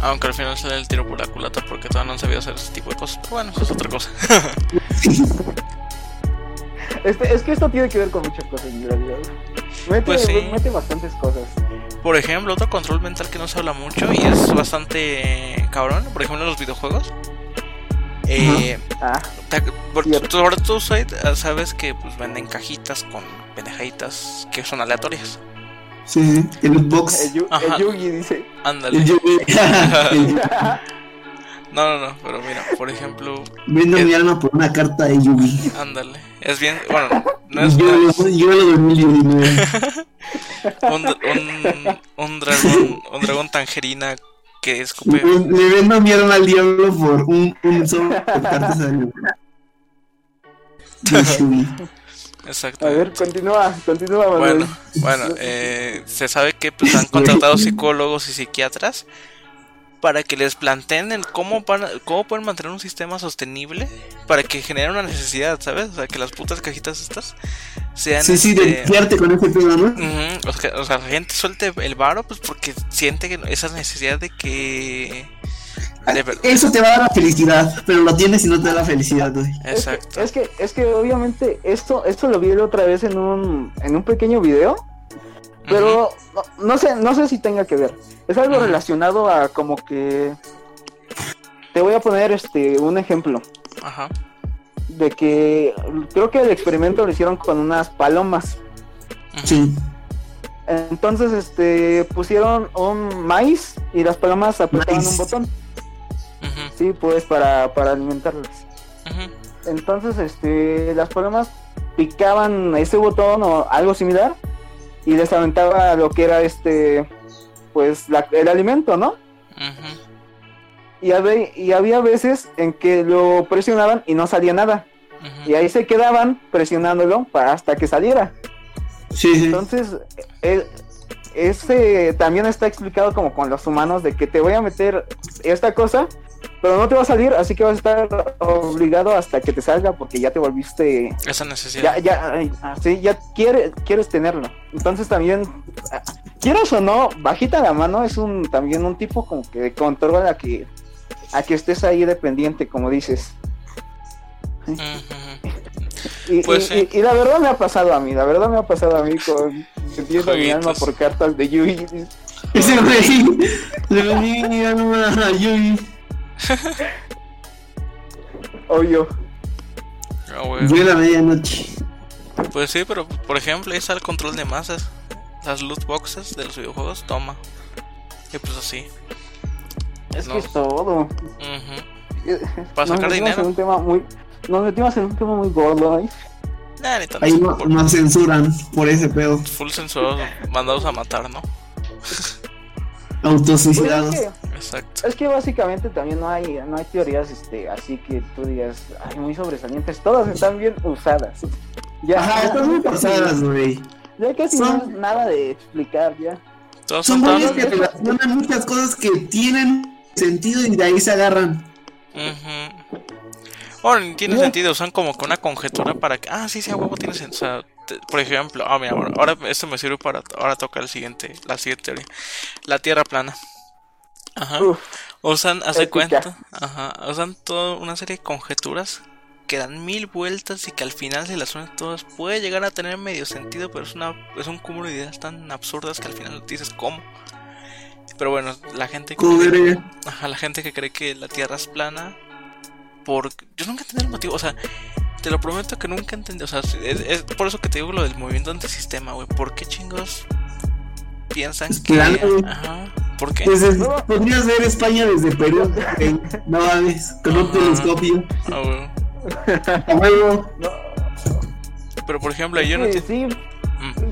Aunque al final sale el tiro por la culata porque todavía no han sabido hacer ese tipo de cosas. Pero bueno, eso es otra cosa. <laughs> Este, es que esto tiene que ver con muchas cosas, en realidad. Mete, Pues sí. mete bastantes cosas. Por ejemplo, otro control mental que no se habla mucho y es bastante cabrón, por ejemplo, en los videojuegos. Eh, Ah, te- por- Said, eh, sabes que pues venden cajitas con pendejaditas que son aleatorias. Sí, el loot box. el, el Yugi dice. Ándale. <laughs> El Yugi. No, no, no, pero mira, por ejemplo, Vendo El- mi alma por una carta de Yugi. ándale. Es bien, bueno, no es yo, yo lo 2019. <laughs> un, un, un dragón, un dragón tangerina que escupe. Le vendo mi alma al diablo por un, un sobre de cartas de. Exacto. A ver, continúa, continúa, Manuel. Bueno, bueno, eh, se sabe que pues, han contratado <laughs> psicólogos y psiquiatras para que les planteen el cómo, van a- cómo pueden mantener un sistema sostenible para que genere una necesidad, ¿sabes? O sea, que las putas cajitas estas sean... Sí, sí, de este, limpiarte con ese pedo, ¿no? o, sea, o sea, la gente suelte el varo pues porque siente que esa necesidad de que... de ver- Eso te va a dar la felicidad, pero lo tienes y no te da la felicidad, güey. Es que, Exacto. es que, es que obviamente esto, esto lo vi la otra vez en un, en un pequeño video, pero no, no sé, no sé si tenga que ver. Es algo relacionado a como que te voy a poner este un ejemplo Ajá. de que creo que el experimento lo hicieron con unas palomas. Sí. Entonces, este, pusieron un maíz y las palomas apretaban Maíz. un botón, sí, pues para, para alimentarlas. Entonces, este, las palomas picaban ese botón o algo similar y les aventaba lo que era este, pues la- el alimento, ¿no? Y había, y había veces en que lo presionaban y no salía nada. Y ahí se quedaban presionándolo para hasta que saliera. Sí. Entonces, ese también está explicado como con los humanos de que te voy a meter esta cosa, pero no te va a salir, así que vas a estar obligado hasta que te salga porque ya te volviste, Esa necesidad. ya, ya, ay, así, ya quieres, quieres tenerlo. Entonces también, ah, quieras o no, bajita la mano es un también un tipo como que controla a que, a que estés ahí dependiente, como dices. Y, Pues y- sí. y- y la verdad me ha pasado a mí, la verdad me ha pasado a mí con vendiendo mi alma por cartas de Yui. Ese güey. Le venía a Yui. Obvio. Ah, güey. Fue la medianoche. Pues sí, pero por ejemplo, ahí está el control de masas. Las loot boxes de los videojuegos, toma. Y pues así. Es No. que es todo. Ujú. Para Nos sacar metimos dinero. En un tema muy, nos metimos en un tema muy gordo. ¿eh? Nah, ni tanto. Ahí no, Por- censuran por ese pedo. Full censurados, mandados a matar, ¿no? <laughs> Pues es, Autosuicidados. que, Exacto. es que básicamente también no hay, no hay teorías este, así que tú digas, ay, muy sobresalientes. Todas están bien usadas. Ya, Ajá, están muy pasadas, güey. ya casi Son- no es nada de explicar ya. Todos Son güeyes que relacionan muchas cosas que tienen sentido y de ahí se agarran. Ujú. Bueno, ni tiene sentido, son como que una conjetura para que. Ah, sí, sí, a huevo tiene sentido. O sea, por ejemplo, ah, mira, ahora, ahora esto me sirve para. Ahora toca el siguiente, la siguiente teoría. La tierra plana. Ajá. Uf, Usan, hace cuenta, ajá, usan toda una serie de conjeturas que dan mil vueltas y que al final si las unes todas puede llegar a tener medio sentido, pero es una es un cúmulo de ideas tan absurdas que al final dices cómo. Pero bueno, la gente que ajá, la gente que cree que la Tierra es plana por yo nunca entendí el motivo, o sea, te lo prometo que nunca entendí, o sea, es, es por eso que te digo lo del movimiento antisistema, güey, ¿por qué chingos piensan Es que ajá, ¿por qué? Pues es- No. podrías ver España desde Perú. güey. No mames, con un telescopio. Ah, güey. No, Pero por ejemplo, yo no sí, entiendo. sí.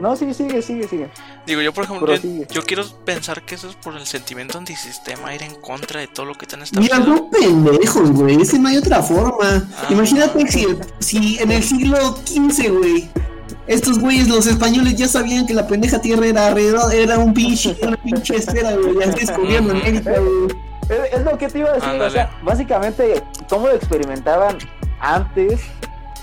No, sí, sigue, sigue, sigue. Digo, yo por ejemplo, yo, quiero pensar que eso es por el sentimiento antisistema, ir en contra de todo lo que te han Mira, establecido. son pendejos, güey. Es que no hay otra forma. Ah. Imagínate si, si en el siglo XV, güey, estos güeyes, los españoles, ya sabían que la pendeja tierra era alrededor, era un pinche, una pinche esfera, güey. Y así descubrieron América, güey. Es, es lo que te iba a decir, Ándale. o sea, básicamente, cómo lo experimentaban antes,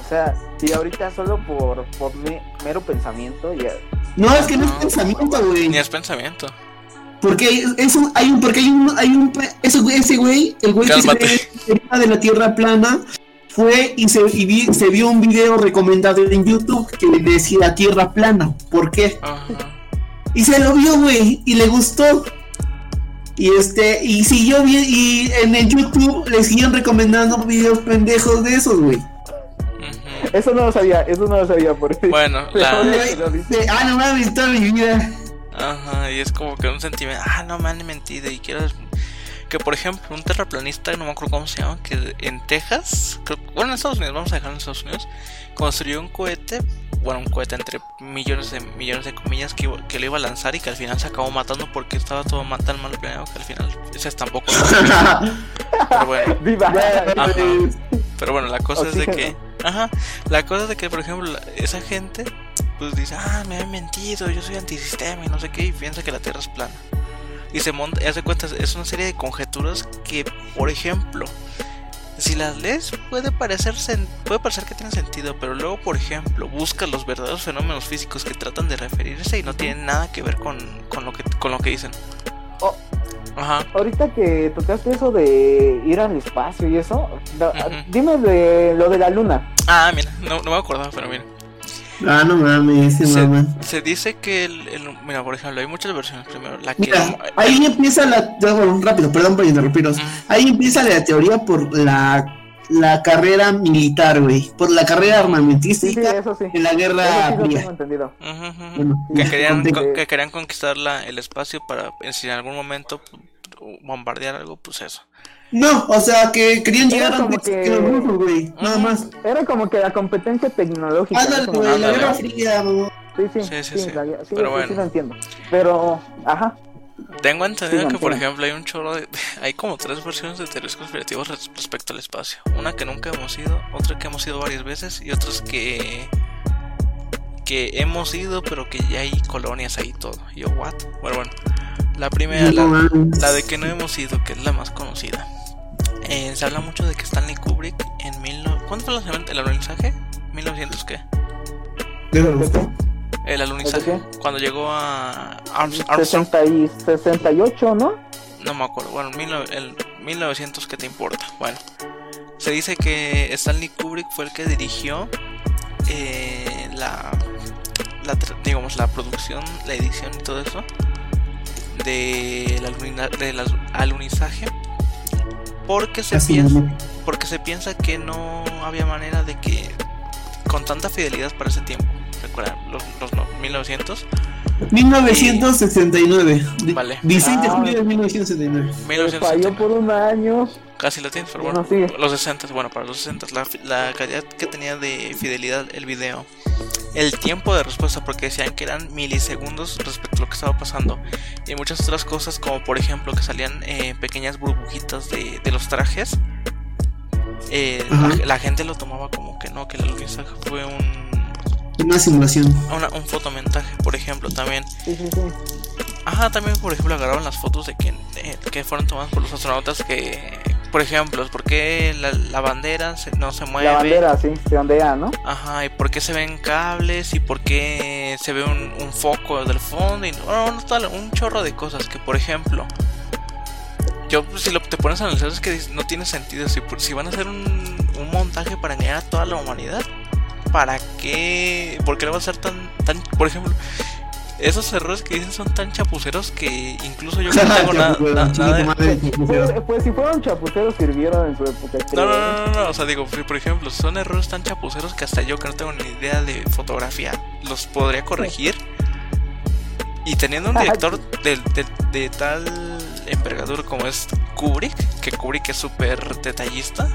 o sea, si ahorita solo por, por me- mero pensamiento, ya, No, es que no es pensamiento, güey. Ni es pensamiento. Porque es- un- hay un, porque hay un, hay un, ese güey, ese güey, el güey que se Cálmate. que era de la tierra plana, fue y se, y vi- se vio un video recomendado en YouTube que decía tierra plana. ¿Por qué? Ajá. Y se lo vio, güey, y le gustó. Y este, y siguió bien, y en el YouTube le siguen recomendando videos pendejos de esos, güey. Eso no lo sabía, eso no lo sabía, por eso. <laughs> Bueno, la... De, ah, no mames, toda mi vida. Ajá, y es como que un sentimiento, ah, no me han mentido y quiero... Que por ejemplo, un terraplanista, no me acuerdo cómo se llama, que en Texas, creo- bueno, en Estados Unidos, vamos a dejarlo en Estados Unidos, construyó un cohete, bueno, un cohete entre millones de millones de comillas que, iba- que lo iba a lanzar y que al final se acabó matando porque estaba todo ma- tan mal planeado que al final ese es tampoco. <laughs> Pero bueno, <laughs> viva. Ajá. Pero bueno, la cosa es de que. Ajá. La cosa es de que, por ejemplo, esa gente. Pues dice, ah, me han mentido, yo soy antisistema y no sé qué. Y piensa que la tierra es plana. Y se monta, y hace cuenta, es una serie de conjeturas que, por ejemplo. Si las lees puede parecer puede parecer que tienen sentido, pero luego, por ejemplo, buscas los verdaderos fenómenos físicos que tratan de referirse y no tienen nada que ver con, con lo que con lo que dicen. Oh. Ajá. Ahorita que tocaste eso de ir al espacio y eso, dime de lo de la luna. Ah, mira, no, no me acordaba, pero mira. Ah, no mames, ese Se, mamá. se dice que el, el- Mira, por ejemplo, hay muchas versiones. Primero, la que. Mira, ahí empieza la. bueno, rápido, perdón por interrumpiros. Ahí empieza la teoría por la, la carrera militar, güey. Por la carrera Sí, sí, armamentística sí. en la Guerra sí Fría. Bueno, que, querían, con- que querían conquistar la- el espacio para, si en algún momento bombardear algo, pues eso. No, o sea, que querían Era llegar como antes que, que- los rusos, güey. Nada más. Era como que la competencia tecnológica. Ándale, güey, la. Guerra Fría, mamá. Sí, sí, Sí, sí, sí, sí. la- sí, Pero sí, bueno. sí lo entiendo. Pero, ajá. Tengo entendido que, por ejemplo, hay un chorro de. <laughs> Hay como tres versiones de teorías conspirativas res- respecto al espacio. Una que nunca hemos ido, otra que hemos ido varias veces y otras que. que hemos ido, pero que ya hay colonias ahí y todo. Yo, ¿what? Bueno, bueno. La primera, la, la de que no hemos ido, que es la más conocida. Eh, se habla mucho de que Stanley Kubrick en mil... no- ¿Cuándo fue el alunizaje? ¿1900 qué? El alunizaje. Cuando llegó a Arms- Armstrong. 60 y 68, ¿no? No me acuerdo. Bueno, mil no- el 1900, ¿qué te importa? Bueno, se dice que Stanley Kubrick fue el que dirigió eh, la, digamos, la producción, la edición y todo eso del al- alunizaje. Porque se, Así piensa, porque se piensa que no había manera de que con tanta fidelidad para ese tiempo. Recuerda, los, los no- 1900. 1969. Di- Vale. 16 de Ah. julio de 1969. Me falló 1900 por un año. Casi la tienes, pero bueno. no. Los 60, bueno, para los 60, la, la calidad que tenía de fidelidad el video. El tiempo de respuesta, porque decían que eran milisegundos respecto a lo que estaba pasando. Y muchas otras cosas, como por ejemplo que salían eh, pequeñas burbujitas de, de los trajes. Eh, la, la gente lo tomaba como que no, que el alunizaje fue un, Una simulación. una- un fotomontaje, por ejemplo, también. Sí, sí, sí. Ajá, también por ejemplo agarraban las fotos de que, eh, que fueron tomadas por los astronautas que, por ejemplo, ¿por qué la, la bandera se- no se mueve? La bandera, sí, se ondea, ¿no? Ajá, y por qué se ven cables y por qué se ve un, un foco del fondo y no, no, tal, un chorro de cosas que, por ejemplo, yo pues, si lo, te pones a analizar es que no tiene sentido. Si, por- si van a hacer un, un montaje para engañar a toda la humanidad, ¿para qué? ¿Por qué le va a ser tan, tan, por ejemplo? Esos errores que dicen son tan chapuceros que incluso yo no tengo <laughs> nada, na- de- Pues, pues si fueron chapuceros sirvieron en su época. No, no, no, no, no, o sea, digo, por ejemplo, son errores tan chapuceros que hasta yo que no tengo ni idea de fotografía los podría corregir. Y teniendo un director de, de- de tal envergadura como es Kubrick, que Kubrick es súper detallista,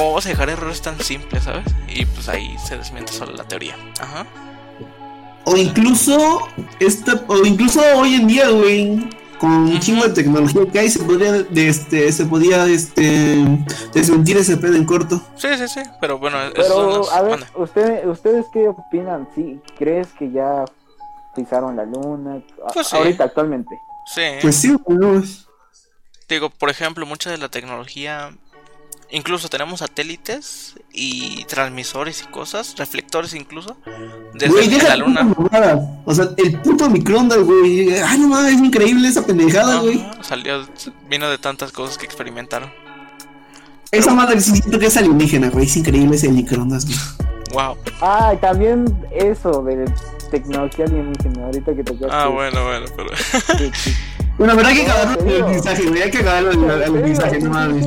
¿cómo vas a dejar errores tan simples, sabes? Y pues ahí se desmiente solo la teoría. Ajá. O incluso esta, o incluso hoy en día, güey, con un chingo de tecnología que hay, se podría, de este, se podía, este, desmentir ese pedo en corto. Sí, sí, sí, pero bueno, Pero, a ver, manda. usted, ¿ustedes qué opinan? ¿Sí? ¿Crees que ya pisaron la luna? Pues sí. Ahorita, actualmente. Sí. Pues sí, no, Digo, por ejemplo, mucha de la tecnología, incluso tenemos satélites y transmisores y cosas, reflectores incluso, desde deja la luna. O sea, el puto microondas, güey. Ay, no mames, es increíble esa pendejada, güey. Ajá, salió, vino de tantas cosas que experimentaron. Esa madre sí siento que es alienígena, güey. Es increíble ese microondas, güey. Wow. Ah, y también eso de tecnología alienígena, ahorita que tocaste. Ah, bueno, bueno, pero. <laughs> Bueno, pero hay que No, acabar el mensaje, güey. Hay que acabar el, el mensaje, no mames.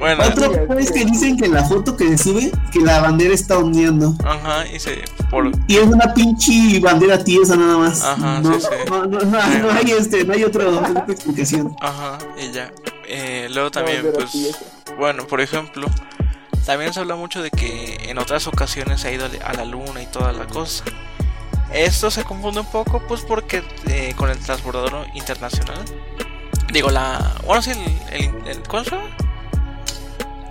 Bueno, Otro es que dicen que en la foto que se sube, que la bandera está ondeando. ajá, y se. Por, Y es una pinche bandera tiesa nada más. Ajá, no, sí, sí. No, no, no, no hay este, no hay otra explicación. ajá, y ya. Eh, luego también, pues. Bueno, por ejemplo, también se habla mucho de que en otras ocasiones se ha ido a la luna y toda la cosa. Esto se confunde un poco, pues porque eh, con el transbordador internacional. Digo, la. Bueno, sí, el. el, el- ¿Cuál fue?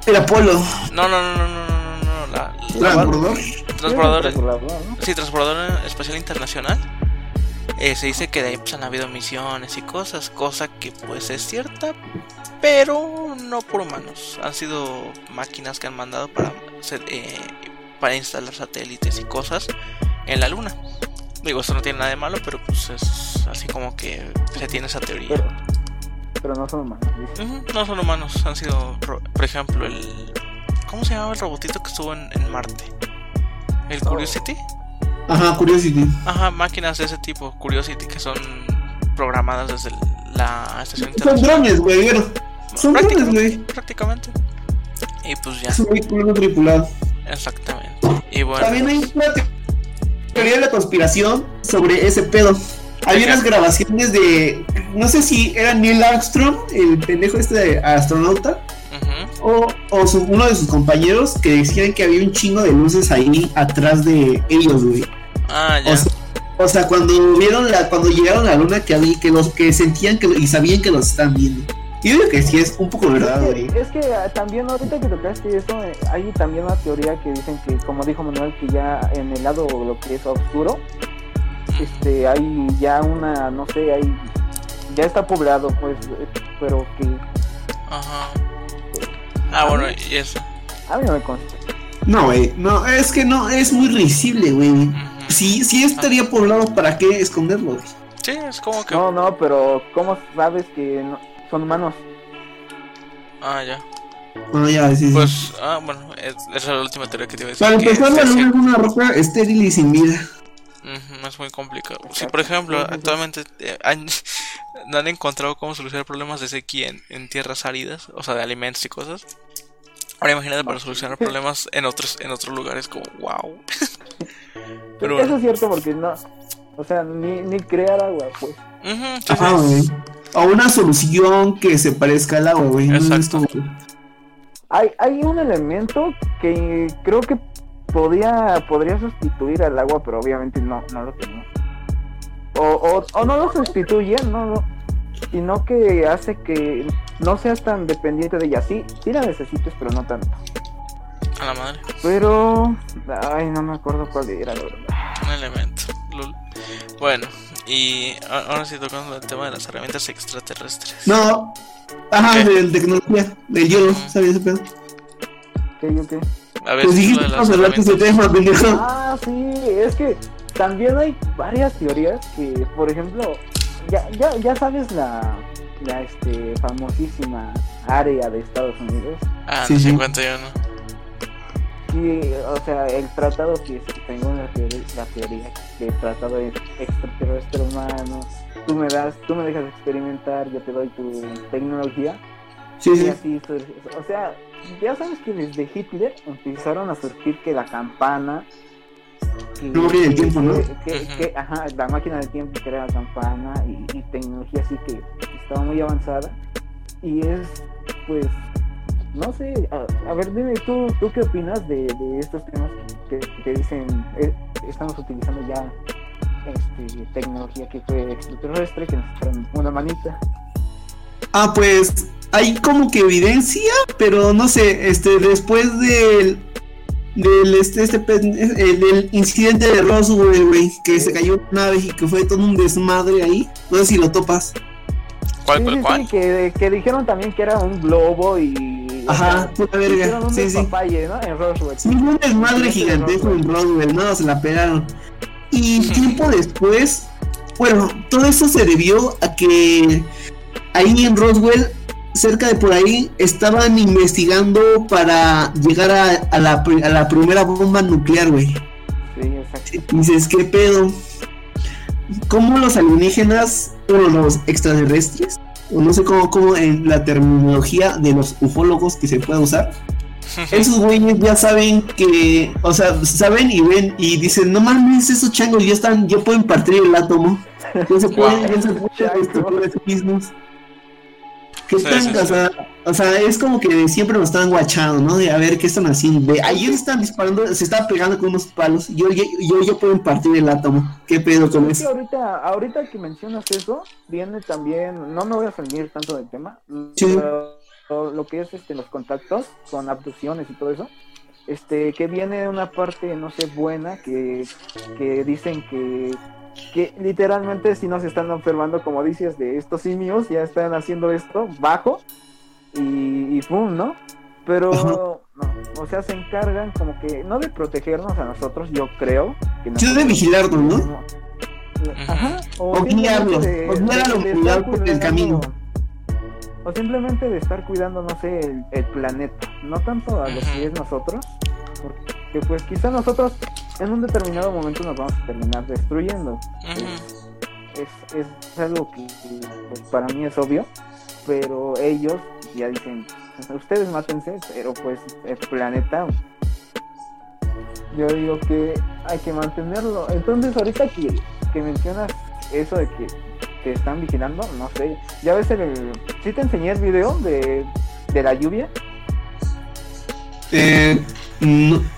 El Apolo, No, no, no, no, no, no, no, no. La, transbordador. transbordador. Transbordador, ¿no? Sí, transbordador espacial internacional. Eh, se dice que de ahí pues, han habido misiones y cosas, cosa que pues es cierta, pero no por humanos. Han sido máquinas que han mandado para, eh, para instalar satélites y cosas en la luna. Digo, esto no tiene nada de malo, pero pues es así como que se tiene esa teoría. Pero, pero no son humanos. Ujú, No son humanos, han sido, por ejemplo, el... ¿Cómo se llamaba el robotito que estuvo en, en Marte? ¿El Oh. Curiosity? Ajá, Curiosity. Ajá, máquinas de ese tipo, Curiosity, que son programadas desde la estación Son internacional. drones, güey. Son drones, güey. prácticamente. Y pues ya, Es un vehículo no tripulado. exactamente. Y bueno, También hay una te- teoría de la conspiración sobre ese pedo. Había unas grabaciones de. No sé si era Neil Armstrong, el pendejo este de astronauta, o, o su- uno de sus compañeros que decían que había un chingo de luces ahí atrás de ellos, güey. Ah, ya. O sea, o sea, cuando vieron la, cuando llegaron a la luna que había, que los que sentían que y sabían que los están viendo. Yo digo que sí es un poco verdad, güey. Es que ah, también ahorita que tocaste eso, eh, hay también una teoría que dicen que, como dijo Manuel, que ya en el lado lo que es oscuro, este, hay ya una, no sé, hay, ya está poblado, pues, eh, pero que Ajá. Ah, bueno, y eso. a mí no me consta. No, güey, no, es que no, es muy risible, güey. Si, si estaría poblado, ¿para qué esconderlo, güey? Sí, es como que. No, no, pero ¿cómo sabes que no- son humanos? Ah, ya. Ah, ya, sí, sí. Pues, ah, bueno, es- esa es la última teoría que te iba a decir. Para empezar, la luna es una roca estéril y sin vida. Es muy complicado. Si, por ejemplo, actualmente eh, han, <laughs> no han encontrado cómo solucionar problemas de sequía en, en tierras áridas, o sea, de alimentos y cosas. Ahora imagínate para solucionar problemas en otros en otros lugares como wow. <laughs> Pero Eso es cierto porque no, o sea, ni, ni crear agua, pues. Ujú, sí, Ajá, sí. güey. O una solución que se parezca al agua, güey. No es Exacto. Hay, hay un elemento que creo que podría, podría sustituir al agua, pero obviamente no, no lo tenemos. O, o, o no lo sustituye, no, no, sino que hace que no seas tan dependiente de ella. Sí, sí la necesites, pero no tanto. A la madre. Pero, ay, no me acuerdo cuál era, la verdad. Un elemento. lol. Bueno, y ahora sí tocando el tema de las herramientas extraterrestres. No. Ajá, ¿Qué? de tecnología, del hielo, ¿sabes ese pedo? ¿Qué, yo qué? A ver, Pues si dijiste de que las vamos a hablar de ese herramientas. tema, pendejo. Ah, sí, es que también hay varias teorías que, por ejemplo, ya, ya, ya sabes la, la este, famosísima área de Estados Unidos, Ah, Sí, no, sí. 51. que, o sea, el tratado que tengo la teoría, la teoría que el tratado es extraterrestre humano, tú me das, tú me dejas experimentar, yo te doy tu tecnología, Sí, sí. así o sea, ya sabes que desde Hitler empezaron a surgir que la campana. Que, La máquina del tiempo, ¿no? que- que- Ujú. que, ajá, la máquina del tiempo que era la campana y, y tecnología así que estaba muy avanzada. Y es, pues, no sé, a, a ver, dime tú, ¿tú qué opinas de, de estos temas que, que dicen, eh, estamos utilizando ya este, tecnología que fue extraterrestre, que nos traen una manita? Ah, pues hay como que evidencia, pero no sé, este, después del del este, este el, del incidente de Roswell, güey, que se cayó una nave y que fue todo un desmadre ahí. No sé si lo topas. ¿Cuál, Sí, cuál, sí, cuál? sí, que, que dijeron también que era un globo y. Ajá, puta verga. un Sí, ¿no? En Roswell. Sí, un desmadre Sí, gigantesco en Roswell. Roswell, no, se la pegaron. Y tiempo después, bueno, todo eso se debió a que ahí en Roswell, cerca de por ahí, estaban investigando para llegar a, a la, a la primera bomba nuclear, güey. Sí, exacto. Dices, ¿qué pedo? ¿Cómo los alienígenas, bueno, los extraterrestres, o no sé cómo, cómo en la terminología de los ufólogos que se puede usar, esos güeyes ya saben que, o sea, saben y ven y dicen, no mames, esos changos ya están, ya pueden partir el átomo, ya se pueden, ya se pueden destruir a sí mismos. ¿Qué Sí, tan, sí, o, sí. sea, o sea, es como que siempre nos están guachando, ¿no? De a ver qué están haciendo. De, ahí están disparando, se está pegando con unos palos. Yo, yo, yo ya pueden partir el átomo. ¿Qué pedo con Es que eso? ahorita, ahorita que mencionas eso, viene también, no me voy a salir tanto del tema, Sí. pero lo, lo que es este los contactos con abducciones y todo eso, este que viene una parte, no sé, buena, que, que dicen que, que literalmente si nos están observando, como dices, de estos simios, ya están haciendo esto bajo y, y pum, ¿no? Pero, no, o sea, se encargan como que, no de protegernos a nosotros, yo creo. Que Sí, de nosotros- vigilarnos, ¿no? como- Ajá. O, O guiarlos, o de humanidad estar por el cuidando- camino. O simplemente de estar cuidando, no sé, el, el planeta. No tanto a lo que es nosotros. Porque pues quizá nosotros en un determinado momento nos vamos a terminar destruyendo. Es, es algo que pues, para mí es obvio. Pero ellos ya dicen, ustedes mátense, pero pues el planeta yo digo que hay que mantenerlo. Entonces, ahorita que, que mencionas eso de que te están vigilando, no sé. Ya ves el. ¿Sí te enseñé el video de, de la lluvia? Eh,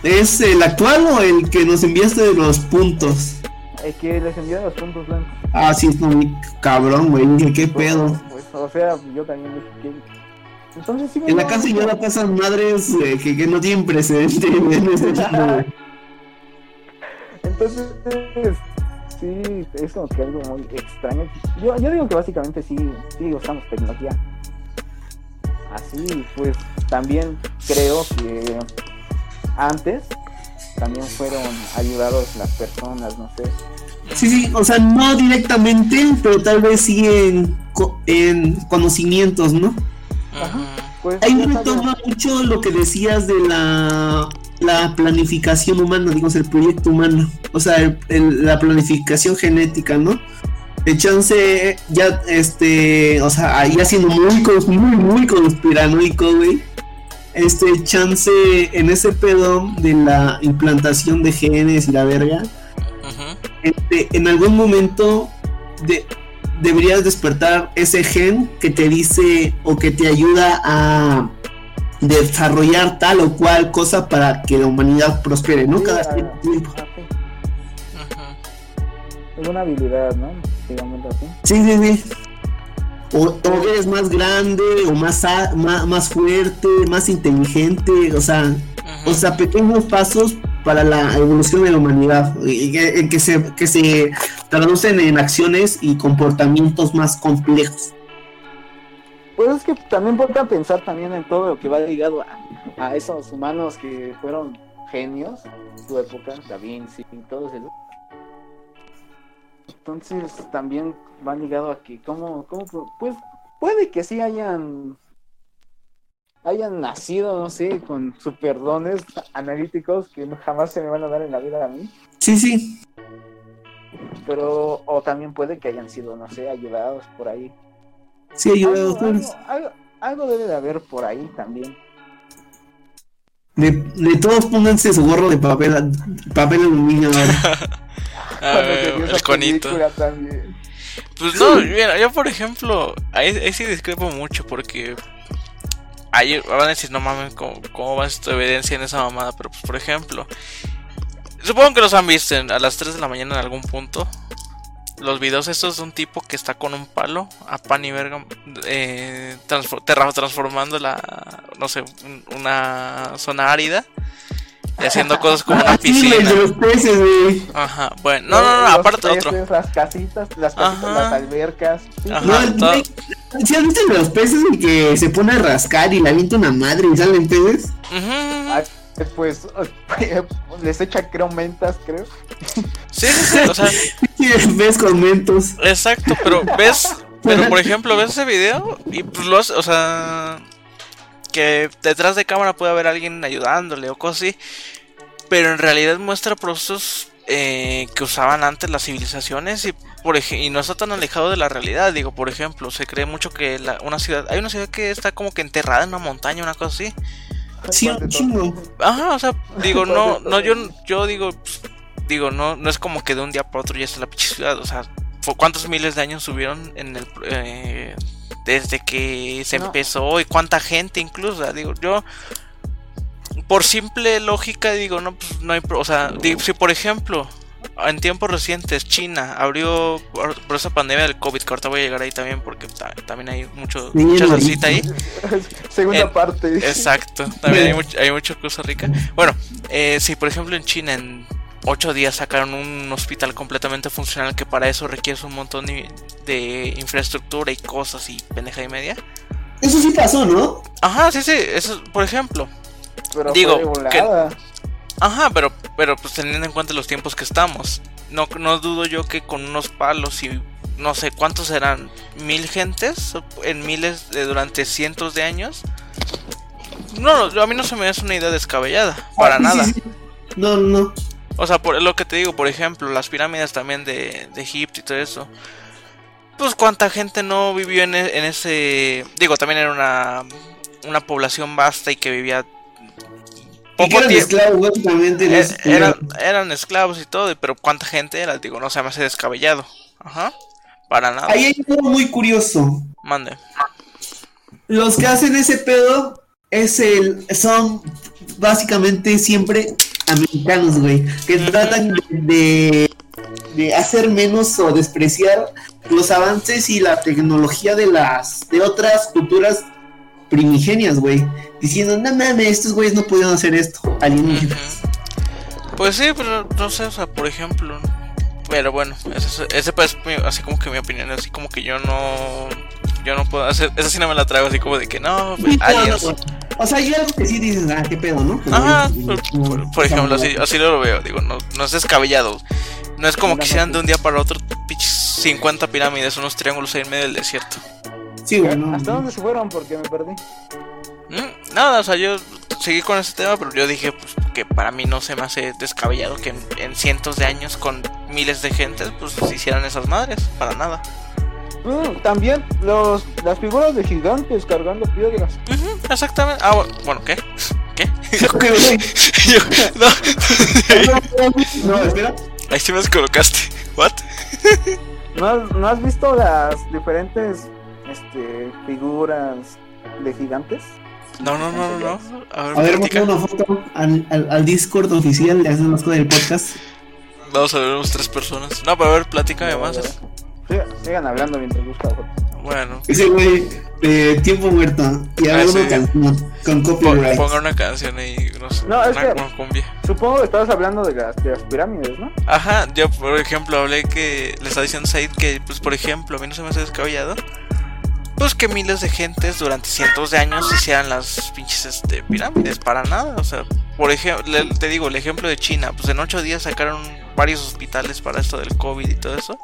¿Es el actual o el que nos enviaste de los puntos? El que les envió los puntos blancos. Ah, sí, muy cabrón, güey. ¿qué Pues, pedo? pues, o sea, yo también dije. Entonces sí me En la casa ya la pasan madres eh, que, que no tienen precedente <laughs> en ese <laughs> tipo, güey. Entonces, sí, es como que algo muy extraño. Yo, yo digo que básicamente sí, sí usamos tecnología. Así, pues también creo que antes también fueron ayudados las personas, no sé. Sí, sí, o sea, no directamente, pero tal vez sí en, co- en conocimientos, ¿no? Ujú. Pues, Ahí sabes, retoma mucho lo que decías de la, la planificación humana, digamos, el proyecto humano. O sea, el- el- la planificación genética, ¿no? De chance, ya, este, o sea, ahí haciendo muy, muy, muy conspiranoico, güey. Este, chance en ese pedo de la implantación de genes y la verga, este, en algún momento de- deberías despertar ese gen que te dice o que te ayuda a desarrollar tal o cual cosa para que la humanidad prospere, ¿no? Sí, Cada cierto tiempo. Ujú. alguna habilidad, ¿no? Digamos así. Sí, sí, sí. O, o eres más grande, o más, a- más, más fuerte, más inteligente, o sea, o sea, pequeños pasos para la evolución de la humanidad, y que, en que se, que se traducen en acciones y comportamientos más complejos. Pues es que también ponte a pensar también en todo lo que va ligado a, a esos humanos que fueron genios en su época, Da Vinci y todos esos. Entonces también va ligado a que cómo, cómo pues puede que sí hayan hayan nacido, no sé, con superdones analíticos que jamás se me van a dar en la vida a mí, Sí, sí. pero o también puede que hayan sido, no sé, ayudados por ahí. Sí, ayuda a Algo, ustedes. algo- algo- algo debe de haber por ahí también. De, de todos pónganse su gorro de papel, papel aluminio. Ah, <laughs> Cuando se vio el esa conito. película también. Pues no, <laughs> mira, yo por ejemplo, ahí, ahí sí discrepo mucho porque ahí van a decir, no mames, ¿cómo, cómo va tu evidencia en esa mamada? Pero pues por ejemplo, supongo que los han visto en- a las 3 de la mañana en algún punto. Los videos estos de un tipo que está con un palo a pan y verga eh, transformando la, no sé, un- una zona árida y haciendo cosas como una <laughs> sí, piscina. de los peces, güey. Ajá, bueno, no, no, no, Los aparte otro. peces, Las casitas, las casitas, Ajá. las albercas. Sí, Ajá. No, el todo. ¿sí has visto el de los peces el que se pone a rascar y le avienta una madre y salen peces? Ujú. Ah, Pues <laughs> les echa creo mentas, creo. Sí, sí, sí, o sea, ves con mentos. exacto, pero ves, pero por ejemplo, ves ese video y pues lo hace, o sea, que detrás de cámara puede haber alguien ayudándole o cosas así, pero en realidad muestra procesos eh, que usaban antes las civilizaciones y por ej- y no está tan alejado de la realidad, digo, por ejemplo, se cree mucho que la- una ciudad, hay una ciudad que está como que enterrada en una montaña, una cosa así. Sí, ¿Cuál de un chingo. Ajá, o sea, digo, no, no, yo, yo digo, pues, digo, no, no es como que de un día para otro ya está la pinche ciudad, o sea, ¿cuántos miles de años subieron en el, eh, desde que se No. empezó y cuánta gente incluso, o sea, digo, yo, por simple lógica, digo, no, pues, no hay, pro- o sea, digo, si por ejemplo, en tiempos recientes China abrió por, por esa pandemia del COVID, que ahorita voy a llegar ahí también porque ta- también hay mucho, Bien mucha salsita ahí. <laughs> Segunda En- parte. Exacto, también hay, mucho, hay mucha cosa rica. Bueno, eh, si por ejemplo en China en ocho días sacaron un hospital completamente funcional que para eso requieres un montón de, de infraestructura y cosas y pendeja y media. Eso sí pasó, ¿no? Ajá, sí, sí, eso, por ejemplo. Pero digo, que-. Ajá, pero, pero pues teniendo en cuenta los tiempos que estamos. No, no dudo yo que con unos palos y no sé cuántos serán, mil gentes en miles de durante cientos de años. No, no, a mí no se me hace una idea descabellada, para Ah, sí, nada. sí, sí. No, no. O sea, por lo que te digo, por ejemplo, las pirámides también de, de Egipto y todo eso. Pues cuánta gente no vivió en, e- en ese... Digo, también era una, una población vasta y que vivía eran esclavos, básicamente. en Eh, eran, esclavos y todo, pero cuánta gente era, digo, no se me hace descabellado. Ajá. Para nada. Ahí hay algo muy curioso. Mande. Los que hacen ese pedo es el, son básicamente siempre americanos, güey, que tratan de, de, de hacer menos o despreciar los avances y la tecnología de las de otras culturas primigenias, güey, diciendo, no mames, estos güeyes no pudieron hacer esto, alienígenas. Pues sí, pero no sé, o sea, por ejemplo. Pero bueno, ese, ese pues, mi- así como que mi opinión, así como que yo no. Yo no puedo hacer. Esa sí no me la traigo, así como de que no, pues, no, no, aliens. no. O sea, yo algo que sí dices, ah, qué pedo, ¿no? Ajá, por, no, por- por ejemplo, así, así lo veo, digo, no, no es descabellado. No es como que hicieran de un día para otro pinches 50 pirámides, unos triángulos ahí en medio del desierto. Sí. ¿Hasta dónde se fueron? Porque me perdí. Mm, Nada, o sea, yo seguí con ese tema, pero yo dije pues, que para mí no se me hace descabellado que en, en cientos de años con miles de gentes pues se hicieran esas madres, para nada. Mm, también los, las figuras de gigantes cargando piedras. Exactamente. Ah, bu- bueno, ¿qué? <laughs> ¿Qué? Yo- <laughs> no, <laughs> No, espera. ahí sí me descolocaste. ¿What? ¿No no has visto las diferentes este, figuras de gigantes? No, no, no, no, no. A ver, A ver, una foto al, al, al Discord oficial de Hacen las cosas del podcast. Vamos a ver unos tres personas. No, pero a ver, platícame más. Sigan, sigan hablando mientras busco la foto. Bueno, Ese güey de tiempo muerto y a Ah, sí. una canción con copyright. pongan una canción ahí, no sé. No, es una, que- una cumbia. Supongo que estabas hablando de las, de las pirámides, ¿no? Ajá, yo por ejemplo hablé que le estaba diciendo Said que, pues por ejemplo, a mí no se me hace descabellado. Pues que miles de gentes durante cientos de años hicieran las pinches este, pirámides, para nada. O sea, por ejemplo, te digo, el ejemplo de China, pues en ocho días sacaron varios hospitales para esto del COVID y todo eso.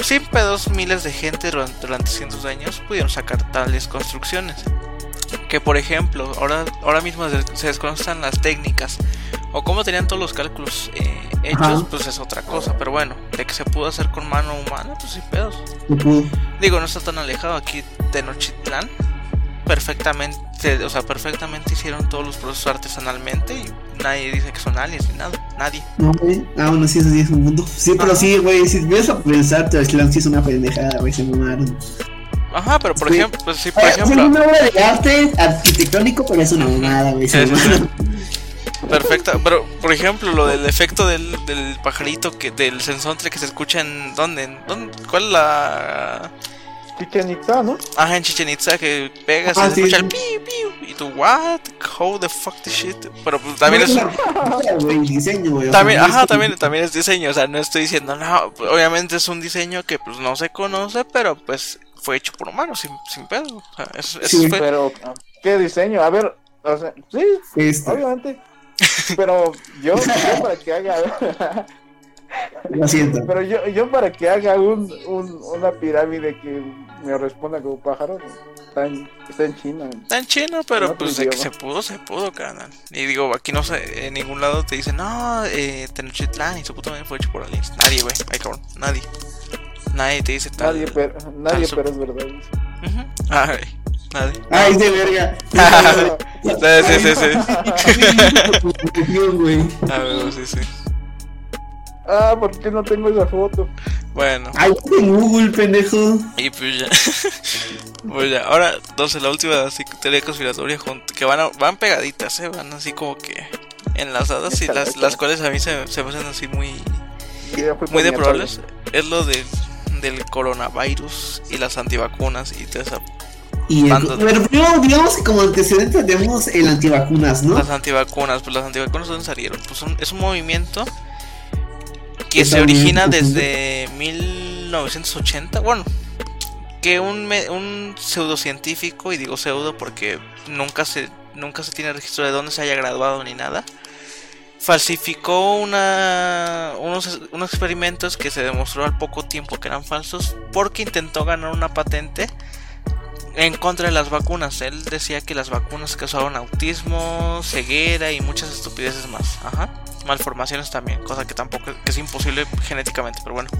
Sin pedos, miles de gente durante, durante cientos de años pudieron sacar tales construcciones. Que por ejemplo, ahora, ahora mismo se desconocen las técnicas o cómo tenían todos los cálculos eh, hechos, Ajá. pues es otra cosa. Pero bueno, de que se pudo hacer con mano humana, pues sin pedos. No pudo. Digo, no está tan alejado aquí Tenochtitlán. Perfectamente, o sea, perfectamente hicieron todos los procesos artesanalmente y nadie dice que son aliens ni nada, nadie. No, güey. Ah, bueno, sí, eso sí es un punto. Sí, pero sí, güey. Si vienes a pensar, Tlaxcala sí es una pendejada, güey. Se mamaron. Ajá, pero por Sí. ejemplo, pues sí, por Eh, Es ejemplo, una obra de arte arquitectónico, pero es una mamada, güey. Perfecta, pero por ejemplo, lo del efecto del, del pajarito que del sensontle que se escucha en dónde, en dónde, ¿cuál es la Chichen Itza, ¿no? Ajá, en Chichen Itza que pegas Ah, y se sí, escucha sí. el piu piu y tú what? How the fuck this shit? Pero pues, también es el diseño, güey. También, ajá, también, también es diseño, o sea, no estoy diciendo, no, obviamente es un diseño que pues no se conoce, pero pues fue hecho por humanos, sin, sin pedo. O sea, eso, eso Sí, fue- Pero, ¿qué diseño? A ver, o sea, sí, Este, obviamente. Pero yo, yo para que haga. lo siento. Pero yo, yo para que haga un, un, una pirámide que me responda como pájaro, está en, está en China. Está en chino, pero pues de que se pudo, se pudo, carnal. Y digo, aquí no sé, en ningún lado te dicen, no, eh, Tenochtitlán y su puta madre fue hecho por aliens. Nadie, güey, ay cabrón, nadie. Nadie te dice tal. Nadie, pero, nadie, su- pero es verdad. Ay, nadie. Ay, de verga. <laughs> <laughs> Sí, sí, sí. <laughs> A ver, sí, sí. ah, ¿por qué no tengo esa foto? Bueno. Ay, en Google, pendejo. Y pues ya. pues ya. Ahora, entonces la última así, teoría conspiratoria junto, que van, a- van pegaditas, ¿eh? Van así como que enlazadas y las, las cuales a mí se, se me hacen así muy, muy de probables. Es lo de, del coronavirus y las antivacunas y toda esa- Y el, Bando. pero primero, digamos que como antecedente tenemos el antivacunas, ¿no? Las antivacunas, pues las antivacunas ¿dónde salieron? Pues son- es un movimiento que se origina desde 1980. Bueno, que un, un pseudocientífico, y digo pseudo porque nunca se, nunca se tiene registro de dónde se haya graduado ni nada, falsificó una, unos, unos experimentos que se demostró al poco tiempo que eran falsos porque intentó ganar una patente en contra de las vacunas. Él decía que las vacunas causaban autismo, ceguera y muchas estupideces más. Ajá. Malformaciones también, cosa que tampoco es imposible genéticamente, pero bueno.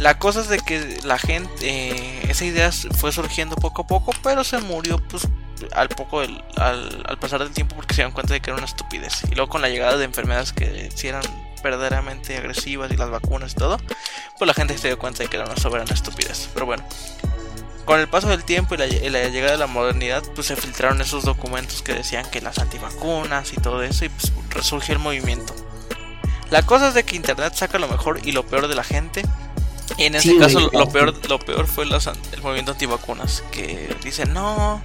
La cosa es de que la gente, eh, esa idea fue surgiendo poco a poco, pero se murió pues al poco del- al, al pasar del tiempo porque se dieron cuenta de que era una estupidez. Y luego con la llegada de enfermedades que sí eran verdaderamente agresivas y las vacunas y todo, pues la gente se dio cuenta de que era una soberana estupidez. Pero bueno, con el paso del tiempo y la, y la llegada de la modernidad, pues se filtraron esos documentos que decían que las antivacunas y todo eso, y pues resurgió el movimiento. La cosa es de que Internet saca lo mejor y lo peor de la gente. Y en este Sí, caso lo claro. peor, lo peor fue los el movimiento antivacunas. Que dicen no.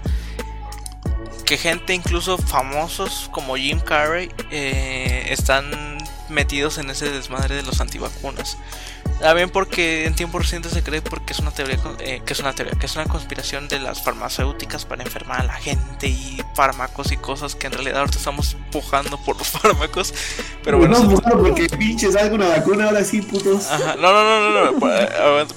Que gente incluso famosos como Jim Carrey eh, están metidos en ese desmadre de los antivacunas. También porque en tiempos recientes se cree porque es una teoría eh, que es una teoría que es una conspiración de las farmacéuticas para enfermar a la gente y fármacos y cosas que en realidad ahorita estamos pujando por los <laughs> fármacos. Pero bueno, no, se- claro, porque pinches algo una vacuna ahora sí, putos. Ajá, No, no, no, no, no, por, eh,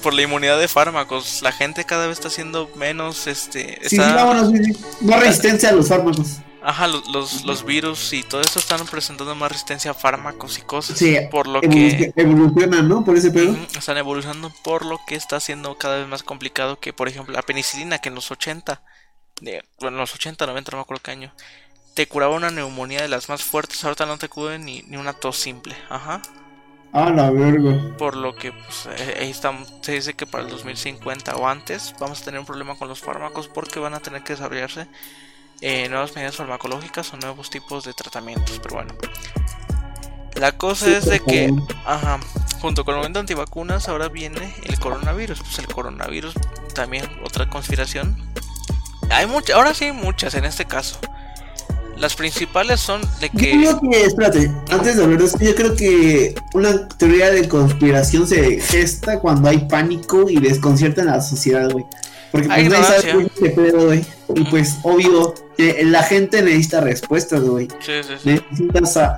por la inmunidad de fármacos. La gente cada vez está siendo menos, este, Sí, sí, vámonos, sí, sí. Más resistencia a los fármacos. Ajá, los, los, los virus y todo eso están presentando más resistencia a fármacos y cosas. Sí, por lo que Evoluciona, evolucionan, ¿no? Por ese pedo. Están evolucionando por lo que está siendo cada vez más complicado que, por ejemplo, la penicilina que en los 80, de, bueno, en los 80, 90, no me acuerdo qué año, te curaba una neumonía de las más fuertes, ahorita no te cura ni, ni una tos simple, ajá. Ah, la verga. Por lo que pues, eh, ahí estamos, se dice que para el 2050 o antes vamos a tener un problema con los fármacos porque van a tener que desarrollarse eh, nuevas medidas farmacológicas o nuevos tipos de tratamientos. Pero bueno, la cosa Sí, es de que, ajá, junto con el momento antivacunas ahora viene el coronavirus. Pues el coronavirus también otra conspiración. Hay muchas, ahora sí hay muchas en este caso. Las principales son de Yo que creo que, espérate, antes de hablar de esto, yo creo que una teoría de conspiración se gesta cuando hay pánico y desconcierta en la sociedad, güey. Porque Hay pues nadie sabe qué pedo, güey. Y pues, obvio, la gente necesita respuestas, güey. sí, sí, sí.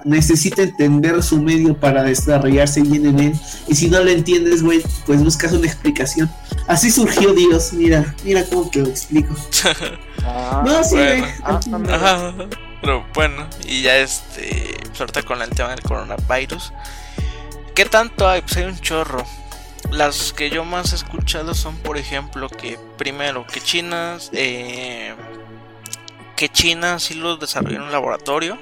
Necesita, entender su medio para desarrollarse bien en él. Y si no lo entiendes, güey, pues buscas una explicación. Así surgió Dios, mira, mira cómo te lo explico. <laughs> Ah, No, sí, bueno. güey. Ah. Ajá, pero bueno, y ya este, pues ahorita con el tema del coronavirus, ¿qué tanto hay? Pues hay un chorro. Las que yo más he escuchado son, por ejemplo, que primero, que China, eh, que China sí lo desarrolló en un laboratorio.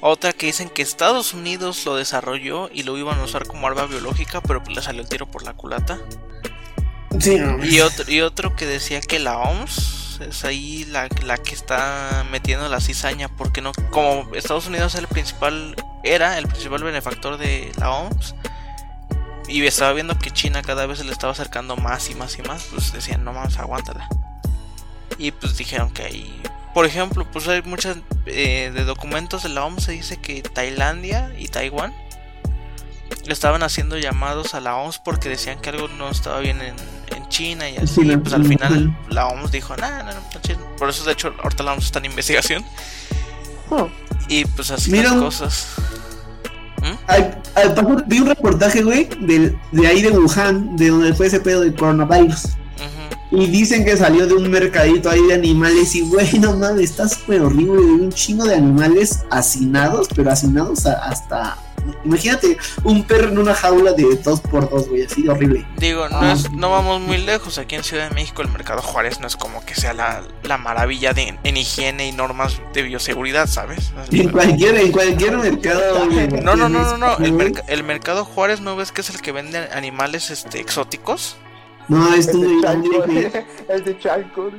Otra que dicen que Estados Unidos lo desarrolló y lo iban a usar como arma biológica, pero le salió el tiro por la culata. Sí. Y otro, y otro que decía que la OMS es ahí la, la que está metiendo la cizaña, porque no, como Estados Unidos es el principal, era el principal benefactor de la OMS, y estaba viendo que China cada vez se le estaba acercando más y más y más, pues decían, no más, aguántala. Y pues dijeron que ahí, por ejemplo, pues hay muchas eh, de documentos de la OMS se dice que Tailandia y Taiwán estaban haciendo llamados a la OMS porque decían que algo no estaba bien en, en China y así. Sí, pues al final la OMS dijo, nah, no, no, chido". Por eso, de hecho, ahorita la OMS está en investigación. Oh, Y pues así Mira. las cosas. Al paso, vi un reportaje, güey, del- de, ahí de Wuhan, de donde fue ese pedo del coronavirus. Y dicen que salió de un mercadito ahí de animales. Y, güey, no mames, está súper horrible. güey, Un chingo de animales hacinados, pero hacinados a- hasta. Imagínate un perro en una jaula de dos por dos, güey, así de horrible. Digo, no, Ah. es, no vamos muy lejos. Aquí en Ciudad de México el Mercado Juárez no es como que sea la, la maravilla de, en higiene y normas de bioseguridad, ¿sabes? En cualquier, en cualquier mercado, <laughs> güey. No, no, no, no, no. El, merc- el Mercado Juárez no ves que es el que vende animales este, exóticos. No, es el de güey. el de Chalco.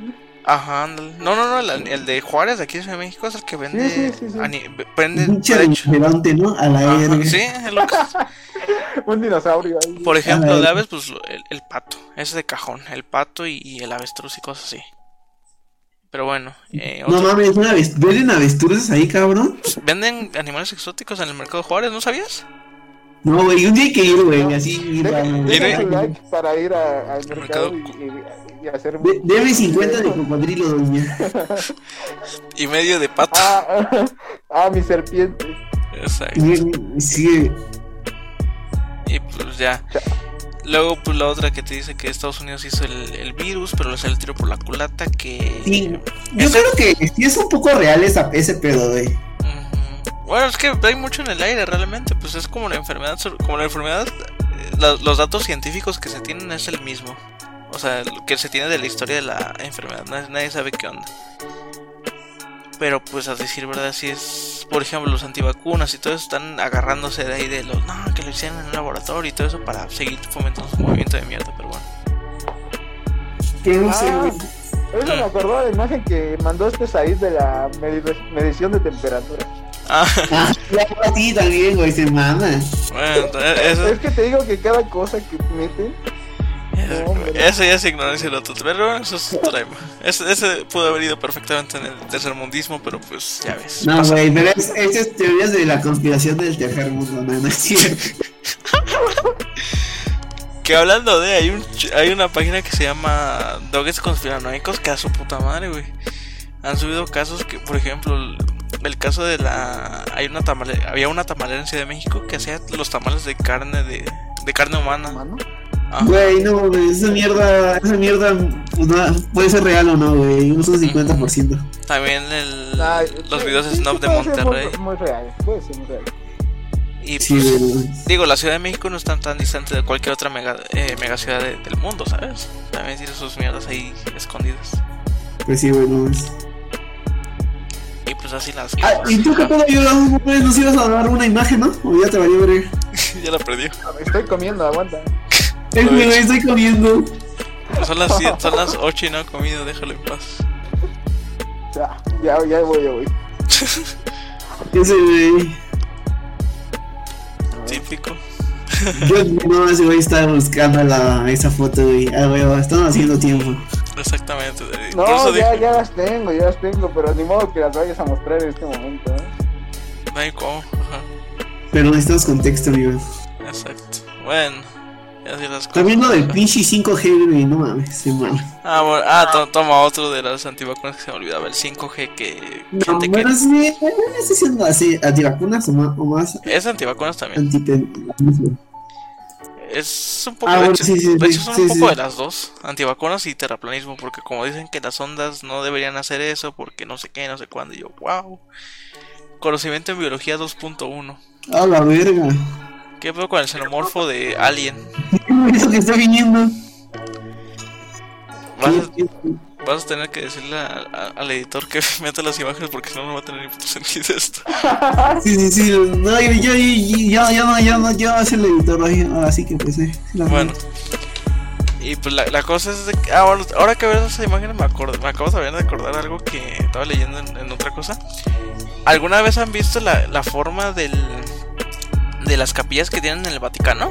Ajá, ándale. no, no, no, el, el de Juárez, de aquí de de México, es el que vende. Sí, sí, sí, sí. ani- de hecho. rinoceronte, ¿no? A la Ajá, sí, es lo que- <laughs> Un dinosaurio ahí. Por ejemplo, de aves, pues lo- el, el pato, ese de cajón, el pato y, y el avestruz y cosas así. Pero bueno, eh, No mames, ¿venden avestruces ahí, cabrón? venden animales exóticos en el mercado Juárez, ¿no sabías? No, güey, un día hay que ir, güey, así. Tu like para ir al mercado Mercado. y, y- y hacer. De- Deme 50 de cocodrilo, doña. Y medio de pato. Ah, <laughs> ah, mi serpiente. Exacto. Sí, Y pues ya. Luego, pues la otra que te dice que Estados Unidos hizo el, el virus, pero le salió el tiro por la culata. Que. sí. Yo Ese- creo que sí es un poco real esa, ese pedo, güey. Bueno, es que hay mucho en el aire realmente. Pues es como la enfermedad. Como la enfermedad. la- los datos científicos que se tienen es el mismo. O sea, lo que se tiene de la historia de la enfermedad. Nadie, sabe qué onda. Pero pues a decir verdad, sí es por ejemplo, los antivacunas y todo eso están agarrándose de ahí de los, no, que lo hicieron en un laboratorio y todo eso para seguir fomentando su movimiento de mierda, pero bueno. Sé, Ah. Eso me acordó de la imagen que mandó este Said de la medi- medición de temperatura. Ah, ya a ti también, güey, se mama. bueno, eso, Es que te digo que cada cosa que meten. eso, ya es ignorancia de otro, pero eso es otro tema. Ese, ese pudo haber ido perfectamente en el tercermundismo, pero pues ya ves. No, güey, pero es, esas teorías de la conspiración del tercer mundo, no, <laughs> no es cierto. Que hablando de, hay un ch- hay una página que se llama Doggets Conspiranoicos que a su puta madre, güey. Han subido casos que, por ejemplo, el, caso de la hay una tamale, había una tamalera en Ciudad de México que hacía los tamales de carne de, de carne humana. Ajá. Güey, no, güey, esa mierda, esa mierda pues, puede ser real o no, güey, unos 50%. También el, Ay, los sí, videos de sí, Snob sí de puede ser muy- Monterrey. Muy, real, puede ser muy real. Y Sí, pues, güey. digo, la Ciudad de México no está tan distante de cualquier otra mega, eh, mega ciudad de- del mundo, ¿sabes? También tiene sus mierdas ahí escondidas. Pues sí, güey, no es. Y pues así las Ah, ¿y tú qué pedo, yo güey, nos ibas a dar una imagen, no? O ya te valió ver. <laughs> ya la perdió. Estoy comiendo, aguanta. Eh, güey, estoy comiendo. Son las, siete- son las 8 y no he comido, déjalo en paz. Ya, ya, ya voy, ya voy. <laughs> Ese, güey. Típico. Yo no, ese güey estaba buscando la, esa foto, güey. Ah, güey, estamos haciendo tiempo. <laughs> Exactamente. No, Por eso ya, dije, ya las tengo, ya las tengo, pero ni modo que las vayas a mostrar en este momento, ¿eh? no hay cómo. Ajá, Pero necesitamos contexto, amigo. exacto. Bueno, ya así las cosas. También lo del pinche 5G, güey, no mames, se mama. Ah, bueno, ah to- toma otro de las antivacunas que se me olvidaba, el 5G que No, sí, eh, estoy siendo así, antivacunas o más, o más es antivacunas también. Es un poco, Ah, de bueno, hecho, sí, sí, de sí, hecho son sí, un poco de las dos, antivacunas y terraplanismo, porque como dicen que las ondas no deberían hacer eso porque no sé qué, no sé cuándo, y yo, wow. Conocimiento en biología 2.1. A la verga. ¿Qué pedo con el xenomorfo de Alien? <laughs> Eso que está viniendo. Vas a, vas a tener que decirle a- a- al editor que <laughs> meta las imágenes porque si no, no va a tener ni puto sentido esto. <laughs> Sí, sí, sí. No, yo, yo, yo, yo, yo, no, yo, no, yo ser el editor ahí, así que pues, eh. Bueno. Y pues la, la cosa es de que. Ah, bueno, ahora que veo esas imágenes me, acord- me acabo de acordar algo que estaba leyendo en, en otra cosa. ¿Alguna vez han visto la, la forma del, de las capillas que tienen en el Vaticano?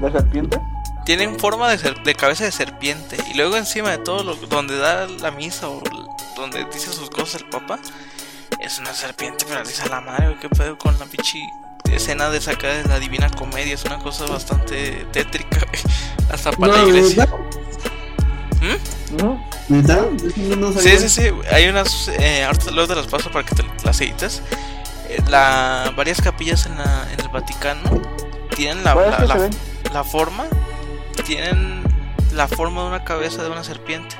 ¿La serpiente? Tienen forma de, ser- de cabeza de serpiente. Y luego encima de todo, lo, donde da la misa o donde dice sus cosas el Papa, es una serpiente, pero dice a la madre, qué pedo con la pichi escena de sacar de la Divina Comedia. Es una cosa bastante tétrica. Hasta para la No, iglesia. ¿verdad? Ujú. ¿Neta? Eso no Sí, sí, sí. Hay unas. Eh, ahorita luego te las paso para que te las edites. Eh, la, varias capillas en, la, en el Vaticano tienen la, la, la- la forma. Tienen la forma de una cabeza de una serpiente.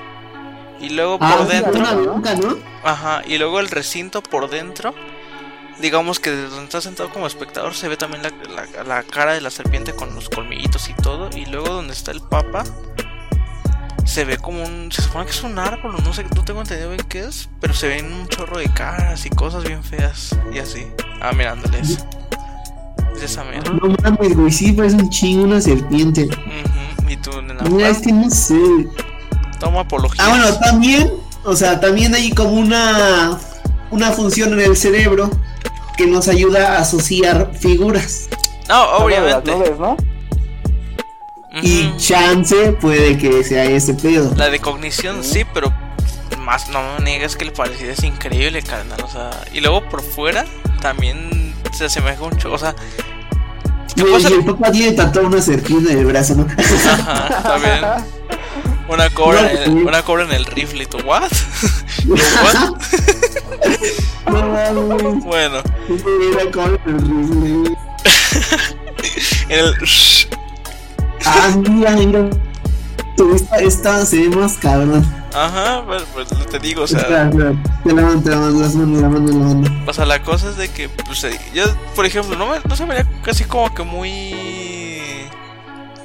Y luego Ah, por dentro. una ¿no? Ajá. Y luego el recinto por dentro. Digamos que desde donde estás sentado como espectador se ve también la, la- la cara de la serpiente con los colmillitos y todo. Y luego donde está el Papa. Se ve como un. Se supone que es un árbol, no sé, no tengo entendido bien qué es. Pero se ven un chorro de caras y cosas bien feas. Y así. Ah, eso. Es esa mierda. No mames, güey, sí, parece un chingo una serpiente. Mira, es que no sé. toma apología. Ah, bueno, también, o sea, también hay como una, una función en el cerebro que nos ayuda a asociar figuras. No, obviamente. ¿no? Y chance puede que sea ese pedo. La de cognición sí, pero más no me niegas que el parecido es increíble, carnal. O sea, y luego por fuera también se asemeja un cho- O sea, Y, ¿qué pasa? y el papá tiene tatuado una serpiente en el brazo, ¿no? Ajá, también. Una cobra, en el, una cobra en el rifle tú, ¿what? <laughs> <laughs> Yo, ¿what? Bueno, <laughs> en el. Ah, mira, mira. Esta, esta se ve más cabrón. Ajá, pues, pues, te digo, o sea. Espera, espera. Te la mando, te la mando, las manos, la mando, la mando. O sea, la cosa es de que, pues, eh, yo, por ejemplo, no, me, no se me vería casi como que muy...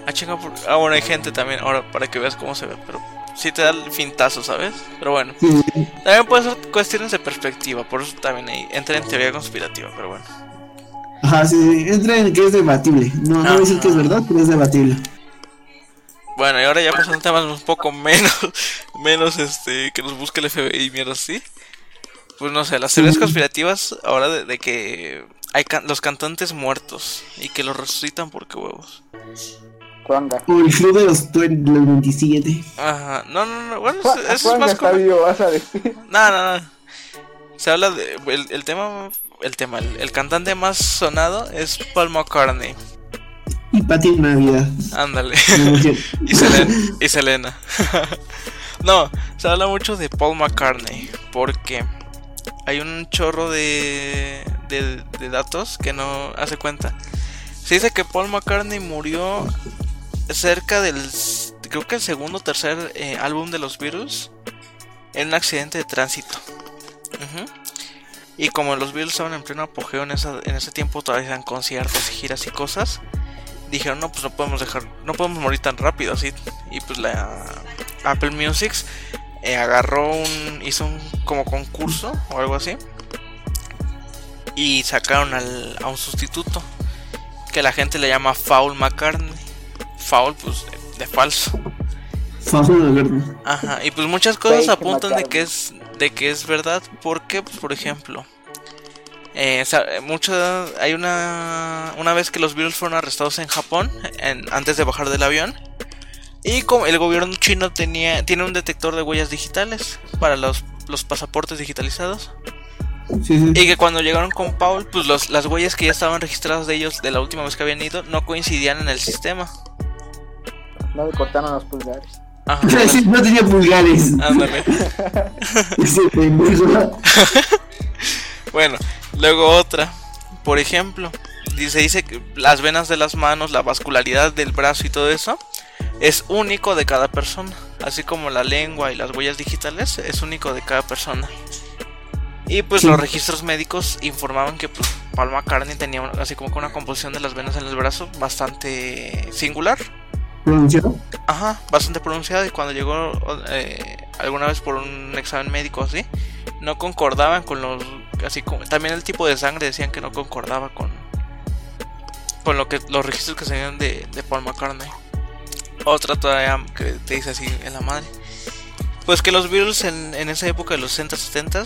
Ah, chinga, por- ah, bueno, hay gente también, ahora, para que veas cómo se ve, pero sí te da el fintazo, ¿sabes? Pero bueno, Sí, también puede ser cuestiones de perspectiva, por eso también ahí entra en teoría conspirativa, pero bueno. Ajá, sí, sí, entra en que es debatible. No, no voy a decir que es verdad, pero es debatible. Bueno, y ahora ya pasando temas un poco menos, <laughs> menos este, que nos busque el FBI y mierda así. Pues no sé, las teorías conspirativas ahora de, de que hay can- los cantantes muertos y que los resucitan porque huevos. Juanga. O el club de los, twen- de los 27. Ajá, no, no, no, bueno, eso es más como... vivo, vas a decir. No, no, no. Se habla de. El, el tema. El tema. El, el cantante más sonado es Paul McCartney. Y Pati Navidad. Ándale. <laughs> <laughs> Y, Selena, y Selena. <laughs> no, se habla mucho de Paul McCartney. Porque hay un chorro de, de, de datos que no hace cuenta. Se dice que Paul McCartney murió cerca del. Creo que el segundo o tercer eh, álbum de los Beatles. En un accidente de tránsito. Y como los Beatles estaban en pleno apogeo en, esa- en ese tiempo, todavía eran conciertos y giras y cosas. Dijeron, no, pues no podemos dejar, no podemos morir tan rápido así. Y pues la Apple Music eh, agarró un, hizo un como concurso o algo así. Y sacaron al- a un sustituto. Que la gente le llama Foul McCartney. Foul, pues de, de falso. De verdad. Ajá, y pues muchas cosas Fake apuntan de McCartney. que es de que es verdad, porque pues por ejemplo, eh, sa- mucha- hay una una vez que los Beatles fueron arrestados en Japón en- antes de bajar del avión y como el gobierno chino tenía tiene un detector de huellas digitales para los los pasaportes digitalizados Sí, sí. y que cuando llegaron con Paul, pues los, las huellas que ya estaban registradas de ellos de la última vez que habían ido no coincidían en el sistema. No le cortaron los pulgares. Ajá, <laughs> Sí, no tenía pulgares. ándale. <laughs> <laughs> Bueno, luego otra. Por ejemplo, dice, dice que las venas de las manos, la vascularidad del brazo y todo eso es único de cada persona. Así como la lengua y las huellas digitales es único de cada persona. Y pues Sí. los registros médicos informaban que pues, Paul McCartney tenía así como que una composición de las venas en el brazo bastante singular. ¿Pronunciado? Ajá, bastante pronunciada y cuando llegó eh, alguna vez por un examen médico así, no concordaban con los así como también el tipo de sangre decían que no concordaba con con lo que los registros que se de, de Paul McCartney. Otra todavía que te dice así en la madre. Pues que los Beatles en, en esa época de los 60 70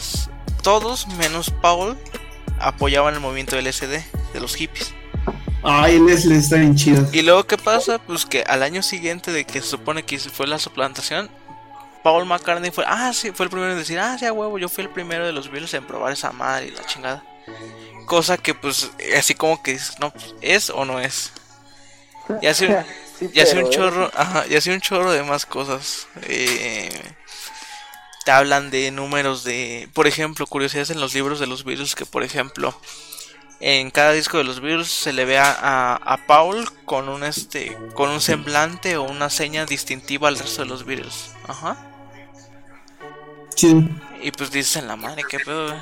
todos menos Paul apoyaban el movimiento LSD de los hippies. Ay, Leslie está bien chido. Y luego, ¿qué pasa? Pues que al año siguiente de que se supone que fue la suplantación, Paul McCartney fue, ah, sí, fue el primero en decir, ah, sí, a huevo, yo fui el primero de los Beatles en probar esa madre y la chingada. Cosa que, pues, así como que dices, no, pues, ¿es o no es? Y así, <laughs> Sí, y un ¿eh? chorro, ajá, y así un chorro de más cosas. Eh, te hablan de números de, por ejemplo, curiosidades en los libros de los Beatles que, por ejemplo, en cada disco de los Beatles se le ve a, a, a Paul con un este, con un semblante o una seña distintiva al resto de los Beatles. Ajá. Y pues dices en la madre, qué pedo. güey?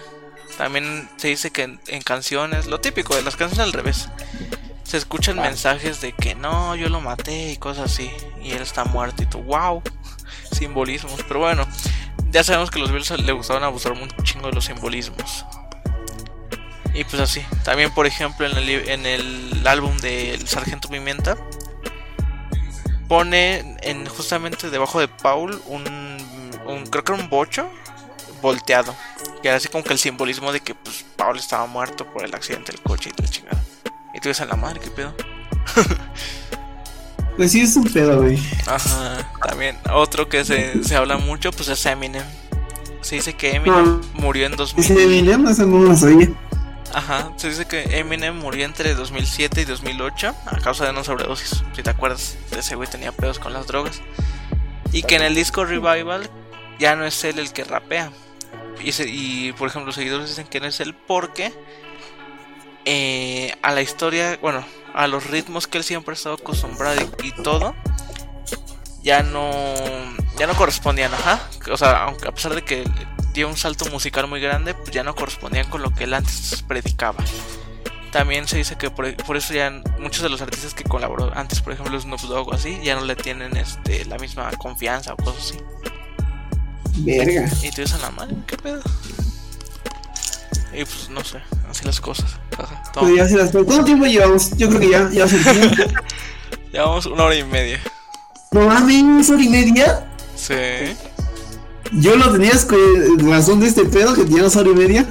También se dice que en, en canciones, lo típico de las canciones al revés. Se escuchan mensajes de que no, yo lo maté y cosas así. Y él está muerto y tú, wow. <laughs> Simbolismos. Pero bueno, ya sabemos que los Beatles le gustaban abusar un chingo de los simbolismos. Y pues así. También, por ejemplo, en el, en el álbum del Sargento Pimienta. Pone en justamente debajo de Paul un, un creo que era un bocho volteado. Y era así como que el simbolismo de que pues Paul estaba muerto por el accidente del coche y la chingada. Y tú ves a la madre, qué pedo. <laughs> Pues sí, es un pedo, güey. Ajá, también otro que se, se habla mucho pues es Eminem. Se dice que Eminem No. murió en 2000. Ese de Eminem, eso no lo sabía. Ajá, se dice que Eminem murió entre 2007 y 2008 a causa de una sobredosis. Si te acuerdas, ese güey tenía pedos con las drogas. Y que en el disco Revival ya no es él el que rapea. Y, por ejemplo, los seguidores dicen que no es él porque eh, a la historia, bueno, a los ritmos que él siempre ha estado acostumbrado y, todo, ya no, ya no correspondían, ajá. O sea, aunque a pesar de que dio un salto musical muy grande, pues ya no correspondían con lo que él antes predicaba. También se dice que por, por eso ya muchos de los artistas que colaboró antes, por ejemplo Snoop Dogg o así, ya no le tienen este, la misma confianza o cosas así. Verga. y te besan la mano, ¿qué pedo? Y pues no sé, así las cosas. Ajá. Pues ya se las- ¿Cuánto tiempo llevamos? Yo creo que ya, ya hace tiempo. <laughs> Llevamos una hora y media. No mames, hora y media. Sí. Yo lo tenías con razón de este pedo que teníamos hora y media.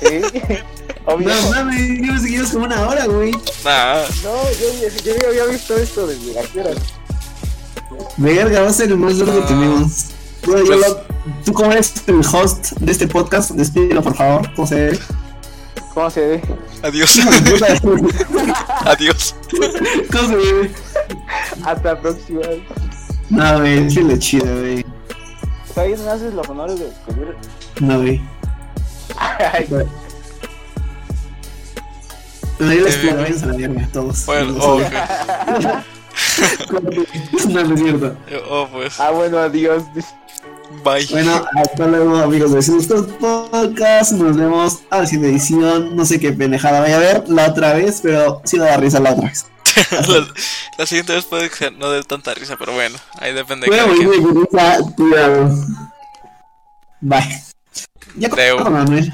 ¿Sí? <laughs> Obvio. No mames, yo ibas como una hora, güey. Nah, No, yo, yo había visto esto desde las horas. Verga, va a ser el más largo que Ah. tenemos. Bueno, yo Pues- lo- tú como eres el host de este podcast, despídelo por favor. ¿Cómo se ve? ¿Cómo se ve? adiós. <laughs> adiós. ¿Cómo se ve? Hasta la próxima. No, güey, dile chido, güey. Todavía no haces los honores de despedir. No, güey. Ay, No, yo les pido, váyanse a la verga, todos. Bueno, ok. <laughs> No, no es cierto. Oh, pues. ah, bueno, adiós. Bye. Bueno, hasta luego, amigos de Vecinos Podcast. Nos vemos a la siguiente edición. No sé qué pendejada vaya a ver la otra vez, pero sí da risa la otra vez. <laughs> la, la siguiente vez puede que no dé tanta risa, pero bueno, ahí depende de Bueno, muy quien. bien. Bye. Ya Creo. con Manuel.